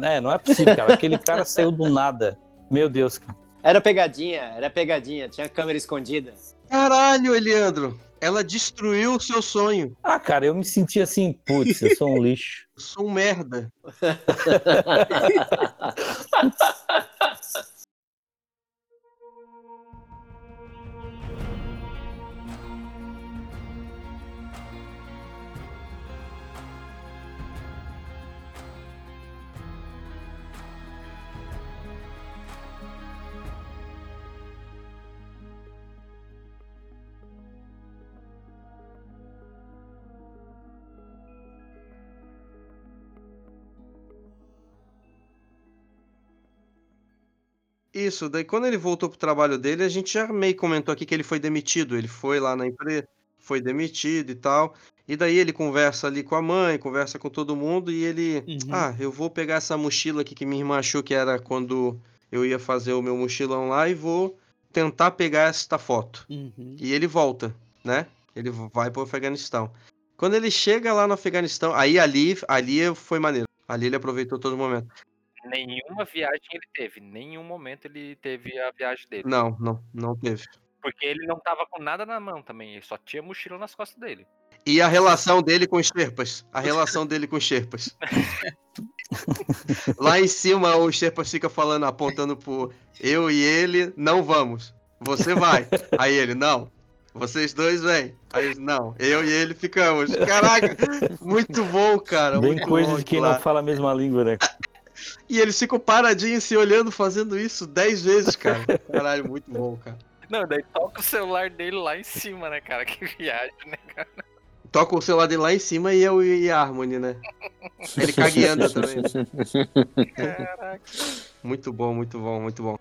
Speaker 2: É, não é possível, cara. Aquele cara saiu do nada. Meu Deus, cara.
Speaker 3: Era pegadinha, era pegadinha. Tinha câmera escondida.
Speaker 1: Caralho, Eliandro. Ela destruiu o seu sonho.
Speaker 2: Ah, cara, eu me senti assim, putz, eu sou um lixo.
Speaker 1: Eu sou um merda. Isso, daí quando ele voltou pro trabalho dele, a gente já meio comentou aqui que ele foi demitido. Ele foi lá na empresa, foi demitido e tal. E daí ele conversa ali com a mãe, conversa com todo mundo e ele,
Speaker 4: Uhum.
Speaker 1: ah, eu vou pegar essa mochila aqui que minha irmã achou que era quando eu ia fazer o meu mochilão lá e vou tentar pegar esta foto.
Speaker 4: Uhum.
Speaker 1: E ele volta, né? Ele vai pro Afeganistão. Quando ele chega lá no Afeganistão, aí ali, ali foi maneiro. Ali ele aproveitou todo momento.
Speaker 5: Nenhuma viagem ele teve. Nenhum momento ele teve a viagem dele.
Speaker 1: Não, não, não teve.
Speaker 5: Porque ele não tava com nada na mão também. Ele só tinha mochila nas costas dele.
Speaker 1: E a relação dele com os Sherpas? A relação dele com os Sherpas. Lá em cima, o Sherpas fica falando, apontando pro eu e ele, não vamos. Você vai. Aí ele, não. Vocês dois vêm. Aí eles, não. Eu e ele ficamos. Caraca, muito bom, cara.
Speaker 2: Bem
Speaker 1: muito
Speaker 2: coisa
Speaker 1: bom
Speaker 2: de quem
Speaker 1: aquilo lá.
Speaker 2: não fala a mesma língua, né?
Speaker 1: E eles ficam paradinhos se olhando, fazendo isso dez vezes, cara. Caralho, muito bom, cara.
Speaker 5: Não, daí toca o celular dele lá em cima, né, cara? Que viagem, né?
Speaker 1: Toca o celular dele lá em cima e é o e a Harmony, né? Ele cagueando também.
Speaker 5: Caraca.
Speaker 1: Muito bom, muito bom, muito bom.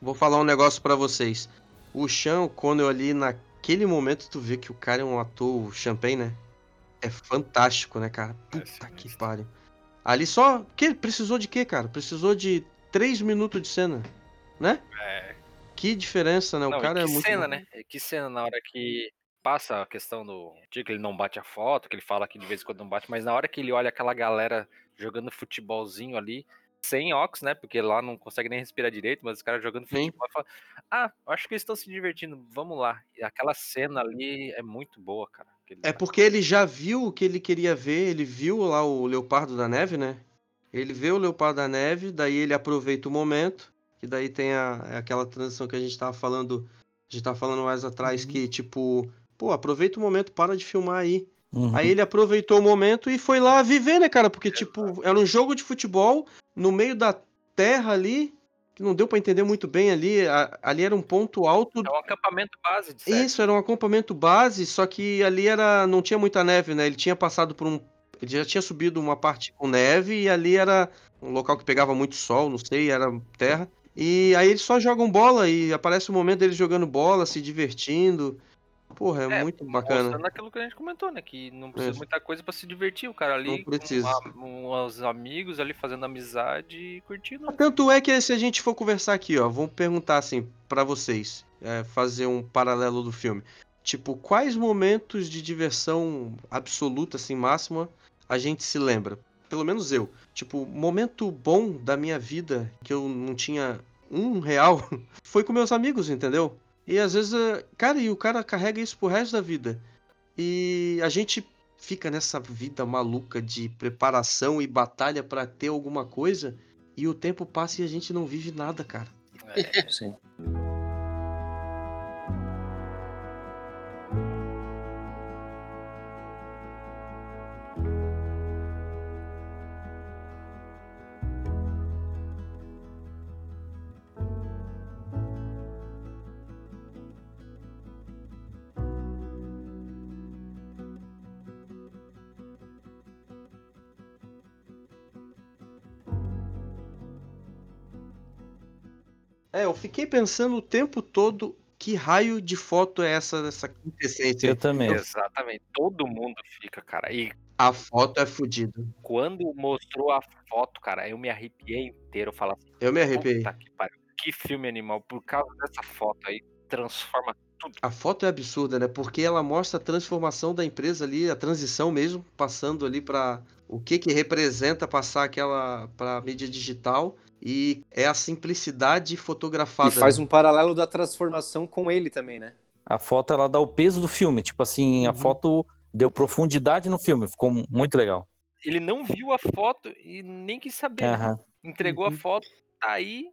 Speaker 1: Vou falar um negócio pra vocês. O Sean O'Connell ali, naquele momento, tu vê que o cara é um ator, o Champagne, né? É fantástico, né, cara? Puta que pariu. Ali só. Que? Precisou de quê, cara? Precisou de três minutos de cena, né?
Speaker 5: É.
Speaker 1: Que diferença, né? O
Speaker 5: Não,
Speaker 1: cara
Speaker 5: que
Speaker 1: é muito.
Speaker 5: cena, né? Que cena na hora que passa a questão do dia que ele não bate a foto, que ele fala que de vez em quando não bate, mas na hora que ele olha aquela galera jogando futebolzinho ali, sem óculos, né? Porque lá não consegue nem respirar direito, mas os caras jogando futebol e fala: Ah, acho que eles estão se divertindo, vamos lá. E aquela cena ali é muito boa, cara. Aquele-
Speaker 1: É porque ele já viu o que ele queria ver, ele viu lá o Leopardo da Neve, né? Ele vê o Leopardo da Neve, daí ele aproveita o momento, que daí tem a, é aquela transição que a gente tava falando, a gente tava falando mais atrás, que tipo, pô, aproveita o momento, para de filmar aí.
Speaker 2: Uhum.
Speaker 1: Aí ele aproveitou o momento e foi lá viver, né, cara? Porque, tipo, era um jogo de futebol no meio da terra ali, que não deu pra entender muito bem ali. a- ali era um ponto alto.
Speaker 5: É um acampamento base de certo.
Speaker 1: Isso, era um acampamento base, só que ali era não tinha muita neve, né? Ele tinha passado por um. Ele já tinha subido uma parte com neve e ali era um local que pegava muito sol, não sei, era terra. E aí eles só jogam bola e aparece o momento deles jogando bola, se divertindo. Porra, é,
Speaker 5: É,
Speaker 1: muito bacana.
Speaker 5: Mostrando aquilo que a gente comentou, né? Que não precisa
Speaker 1: Isso.
Speaker 5: muita coisa pra se divertir. O cara ali
Speaker 1: Não precisa.
Speaker 5: com uns amigos ali fazendo amizade e curtindo.
Speaker 1: Tanto é que se a gente for conversar aqui, ó, vamos perguntar assim pra vocês, é, fazer um paralelo do filme. Tipo, quais momentos de diversão absoluta, assim, máxima, a gente se lembra? Pelo menos eu. Tipo, momento bom da minha vida que eu não tinha um real foi com meus amigos, entendeu? E às vezes, é, cara, e o cara carrega isso pro resto da vida. E a gente fica nessa vida maluca de preparação e batalha pra ter alguma coisa. E o tempo passa e a gente não vive nada, cara.
Speaker 5: É,
Speaker 3: Sim.
Speaker 1: É, eu fiquei pensando o tempo todo que raio de foto é essa dessa quintessência.
Speaker 2: Eu também.
Speaker 5: Exatamente. Todo mundo fica, cara. E
Speaker 1: A foto é fodida.
Speaker 5: quando mostrou a foto, cara, eu me arrepiei inteiro. Eu falava assim,
Speaker 1: Eu me arrepiei.
Speaker 5: que pariu. Que filme animal. Por causa dessa foto aí, transforma tudo.
Speaker 1: A foto é absurda, né? Porque ela mostra a transformação da empresa ali, a transição mesmo, passando ali para o que que representa passar aquela para mídia digital e é a simplicidade fotografada.
Speaker 3: E faz um paralelo da transformação com ele também, né?
Speaker 2: A foto ela dá o peso do filme. Tipo assim, a
Speaker 1: Uhum.
Speaker 2: foto deu profundidade no filme. Ficou muito legal.
Speaker 5: Ele não viu a foto e nem quis saber. né?
Speaker 2: Aham.
Speaker 5: Entregou
Speaker 1: Uhum.
Speaker 5: a foto, tá aí.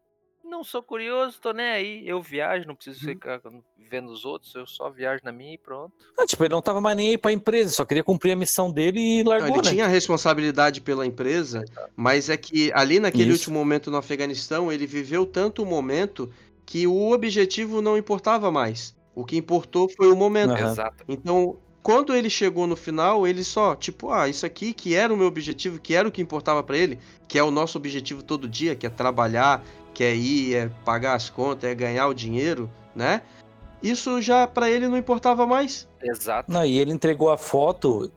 Speaker 5: Não sou curioso, tô nem aí. Eu viajo, não preciso
Speaker 1: Uhum.
Speaker 5: ficar vendo os outros, eu só viajo na minha e pronto.
Speaker 2: Ah, tipo, ele não tava mais nem aí pra empresa, só queria cumprir a missão dele e
Speaker 1: Não,
Speaker 2: largou,
Speaker 1: ele
Speaker 2: né?
Speaker 1: tinha responsabilidade pela empresa, mas é que ali naquele
Speaker 2: Isso.
Speaker 1: último momento no Afeganistão, ele viveu tanto o momento que o objetivo não importava mais. O que importou foi o momento.
Speaker 5: Exato.
Speaker 1: Então, quando ele chegou no final, ele só, tipo, ah, isso aqui que era o meu objetivo, que era o que importava pra ele, que é o nosso objetivo todo dia, que é trabalhar, que é ir, é pagar as contas, é ganhar o dinheiro, né? Isso já pra ele não importava mais.
Speaker 5: Exato.
Speaker 2: Não, e ele entregou a foto,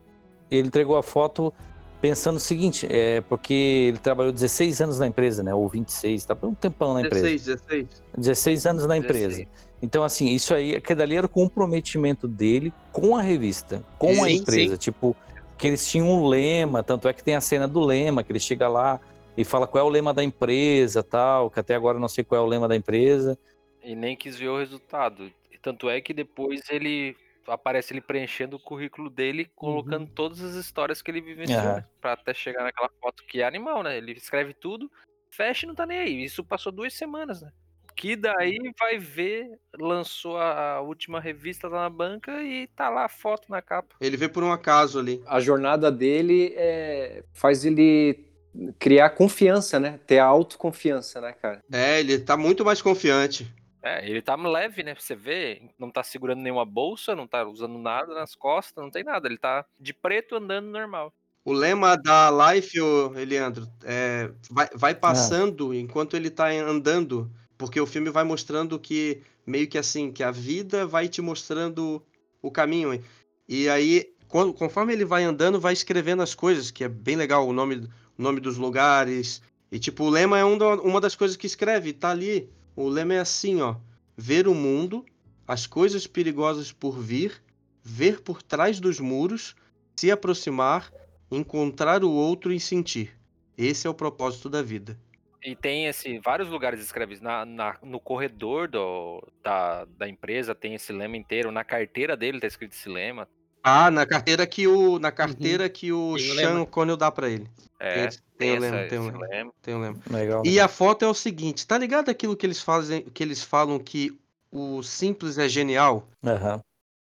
Speaker 2: ele entregou a foto pensando o seguinte, é porque ele trabalhou 16 anos na empresa, né? Ou 26, tá um tempão na empresa.
Speaker 1: 16, 16.
Speaker 2: 16 anos na empresa.
Speaker 5: 16.
Speaker 2: Então, assim, isso aí, aquele dali era o comprometimento dele com a revista, com a
Speaker 1: Sim,
Speaker 2: empresa. Tipo, que eles tinham um lema, tanto é que tem a cena do lema, que ele chega lá e fala qual é o lema da empresa, tal, que até agora eu não sei qual é o lema da empresa.
Speaker 5: E nem quis ver o resultado. E Tanto é que depois ele aparece ele preenchendo o currículo dele, colocando todas as histórias que ele vivenciou,
Speaker 2: Aham.
Speaker 5: né? Pra até chegar naquela foto que é animal, né? Ele escreve tudo, fecha e não tá nem aí. Isso passou duas semanas, né? Que daí vai ver, lançou a a última revista lá na banca e tá lá a foto na capa.
Speaker 1: Ele vê por um acaso ali.
Speaker 3: A jornada dele é, faz ele criar confiança, né? Ter a autoconfiança, né, cara?
Speaker 1: É, ele tá muito mais confiante.
Speaker 5: É, ele tá leve, né? Você vê, não tá segurando nenhuma bolsa, não tá usando nada nas costas, não tem nada. Ele tá de preto andando normal.
Speaker 1: O lema da Life, Eliandro, é, vai, vai passando enquanto ele tá andando, porque o filme vai mostrando que, meio que assim, que a vida vai te mostrando o caminho. E aí, quando- conforme ele vai andando, vai escrevendo as coisas, que é bem legal, o nome, nome dos lugares. E tipo, o lema é um uma das coisas que escreve, tá ali. O lema é assim, ó. Ver o mundo, as coisas perigosas por vir, ver por trás dos muros, se aproximar, encontrar o outro e sentir. Esse é o propósito da vida.
Speaker 5: E tem esse, vários lugares escreve isso. Na, na- no corredor do, da, da empresa tem esse lema inteiro. Na carteira dele tá escrito esse lema.
Speaker 1: Ah, na carteira que o na carteira que o Sean
Speaker 4: lema.
Speaker 1: O'Connell dá pra ele.
Speaker 5: É,
Speaker 1: Tem- tem o
Speaker 5: essa-
Speaker 1: lema, tem o
Speaker 5: esse
Speaker 1: lema.
Speaker 5: lema.
Speaker 1: Tem um lema.
Speaker 2: Legal.
Speaker 1: E a foto é o seguinte, tá ligado aquilo que eles fazem, que eles falam que o simples é genial?
Speaker 2: Aham.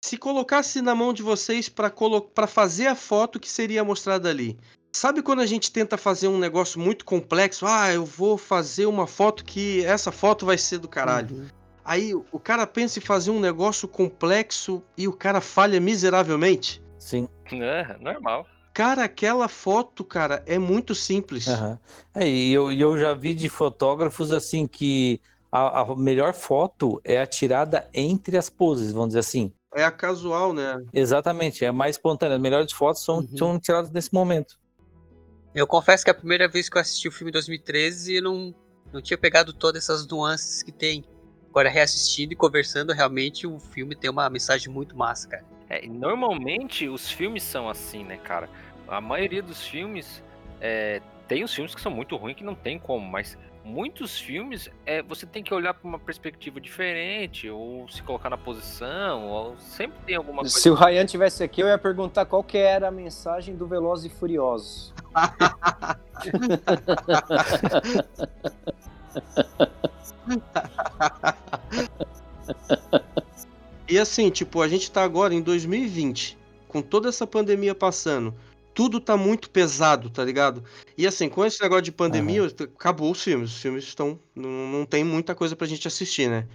Speaker 1: Se colocasse na mão de vocês pra colo- pra fazer a foto que seria mostrada ali. Sabe quando a gente tenta fazer um negócio muito complexo? Ah, eu vou fazer uma foto que essa foto vai ser do caralho.
Speaker 4: Uhum.
Speaker 1: Aí o cara pensa em fazer um negócio complexo e o cara falha miseravelmente.
Speaker 2: Sim.
Speaker 5: É, normal.
Speaker 1: Cara, aquela foto, cara, é muito simples.
Speaker 2: Aham. É, e eu, eu já vi de fotógrafos assim que a, a melhor foto é a tirada entre as poses, vamos dizer assim.
Speaker 1: É a casual, né?
Speaker 2: Exatamente, é a mais espontânea. As melhores fotos são,
Speaker 4: Uhum.
Speaker 2: são tiradas nesse momento.
Speaker 4: Eu confesso que é a primeira vez que eu assisti o filme em 2013 eu não, não tinha pegado todas essas nuances que tem. Agora, reassistindo e conversando, realmente o filme tem uma mensagem muito massa, cara.
Speaker 5: É, e normalmente os filmes são assim, né, cara? A maioria dos filmes é, tem os filmes que são muito ruins que não tem como, mas muitos filmes é, você tem que olhar para uma perspectiva diferente ou se colocar na posição, ou sempre tem alguma coisa.
Speaker 3: Se o Ryan tivesse aqui, eu ia perguntar qual que era a mensagem do Velozes e Furiosos.
Speaker 1: E assim, tipo, a gente tá agora em 2020, com toda essa pandemia passando. Tudo tá muito pesado, tá ligado? E assim, com esse negócio de pandemia, acabou os filmes. Os filmes estão. Não, não tem muita coisa pra gente assistir, né?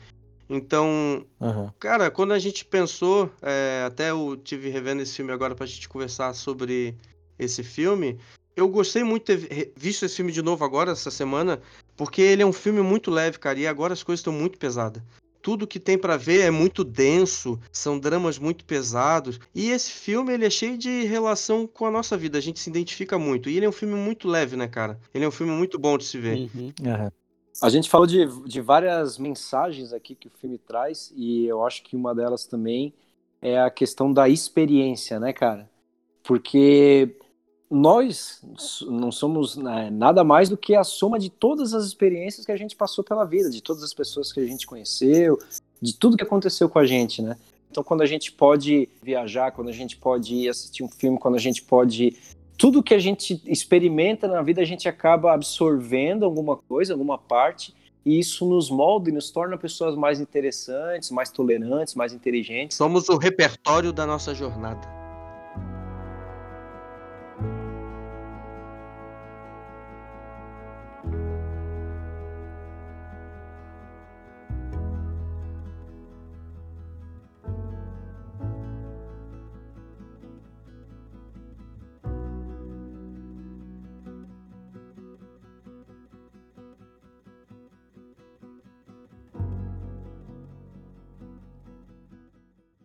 Speaker 1: Então,
Speaker 2: Aham.
Speaker 1: Cara, quando a gente pensou, é, até eu tive revendo esse filme agora pra gente conversar sobre esse filme. Eu gostei muito de ter visto esse filme de novo agora, essa semana, porque ele é um filme muito leve, cara, e agora as coisas estão muito pesadas. Tudo que tem pra ver é muito denso, são dramas muito pesados, e esse filme ele é cheio de relação com a nossa vida, a gente se identifica muito. E ele é um filme muito leve, né, cara? Ele é um filme muito bom de se ver.
Speaker 4: Uhum.
Speaker 2: Aham.
Speaker 3: A gente falou de, de várias mensagens aqui que o filme traz, e eu acho que uma delas também é a questão da experiência, né, cara? Porque nós não somos né, nada mais do que a soma de todas as experiências que a gente passou pela vida, de todas as pessoas que a gente conheceu, de tudo que aconteceu com a gente, né? Então, quando a gente pode viajar, quando a gente pode ir assistir um filme, quando a gente pode tudo que a gente experimenta na vida, a gente acaba absorvendo alguma coisa, alguma parte, e isso nos molda e nos torna pessoas mais interessantes, mais tolerantes, mais inteligentes.
Speaker 1: Somos o repertório da nossa jornada.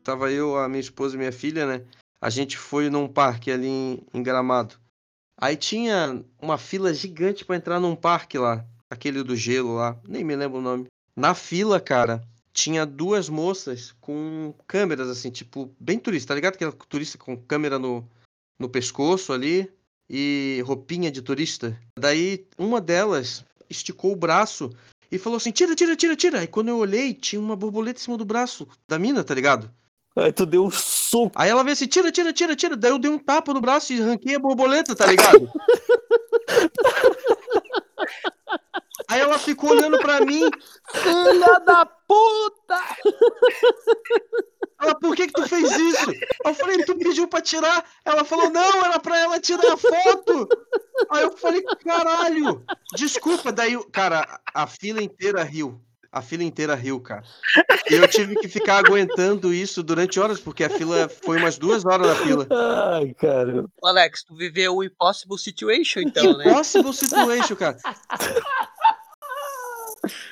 Speaker 1: Tava eu, a minha esposa e minha filha, né? A gente foi num parque ali em, em Gramado. Aí tinha uma fila gigante pra entrar num parque lá, aquele do gelo lá, nem me lembro o nome. Na fila, cara, tinha duas moças com câmeras assim, tipo, bem turista, tá ligado? Aquela turista com câmera no, no pescoço ali e roupinha de turista. Daí uma delas esticou o braço e falou assim: tira, tira, tira, tira. E quando eu olhei, tinha uma borboleta em cima do braço da mina, tá ligado?
Speaker 2: Aí tu deu um soco.
Speaker 1: Aí ela veio assim, tira, tira, tira, tira. Daí eu dei um tapa no braço e arranquei a borboleta, tá ligado? Aí ela ficou olhando pra mim.
Speaker 3: Filha da puta!
Speaker 1: Ela, por que que tu fez isso? Eu falei, tu pediu pra tirar. Ela falou, não, era pra ela tirar a foto. Aí eu falei, caralho, desculpa. Daí, cara, a fila inteira riu. A fila inteira riu, cara. E eu tive que ficar aguentando isso durante horas, porque a fila foi umas duas horas na fila.
Speaker 2: Ai, cara.
Speaker 4: Alex, tu viveu o Impossible Situation, então, né?
Speaker 1: Impossible situation, cara.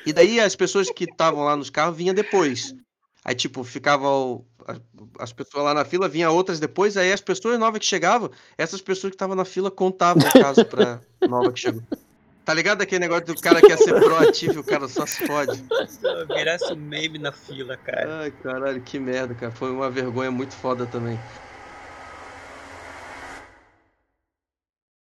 Speaker 1: E daí as pessoas que estavam lá nos carros vinham depois. Aí, tipo, ficava o- a- as pessoas lá na fila, vinha outras depois, aí as pessoas novas que chegavam, essas pessoas que estavam na fila contavam o caso pra nova que chegou. Tá ligado aquele negócio do cara que quer ser proativo e o cara só se fode?
Speaker 4: Virasse um meme na fila, cara.
Speaker 1: Ai, caralho, que merda, cara. Foi uma vergonha muito foda também.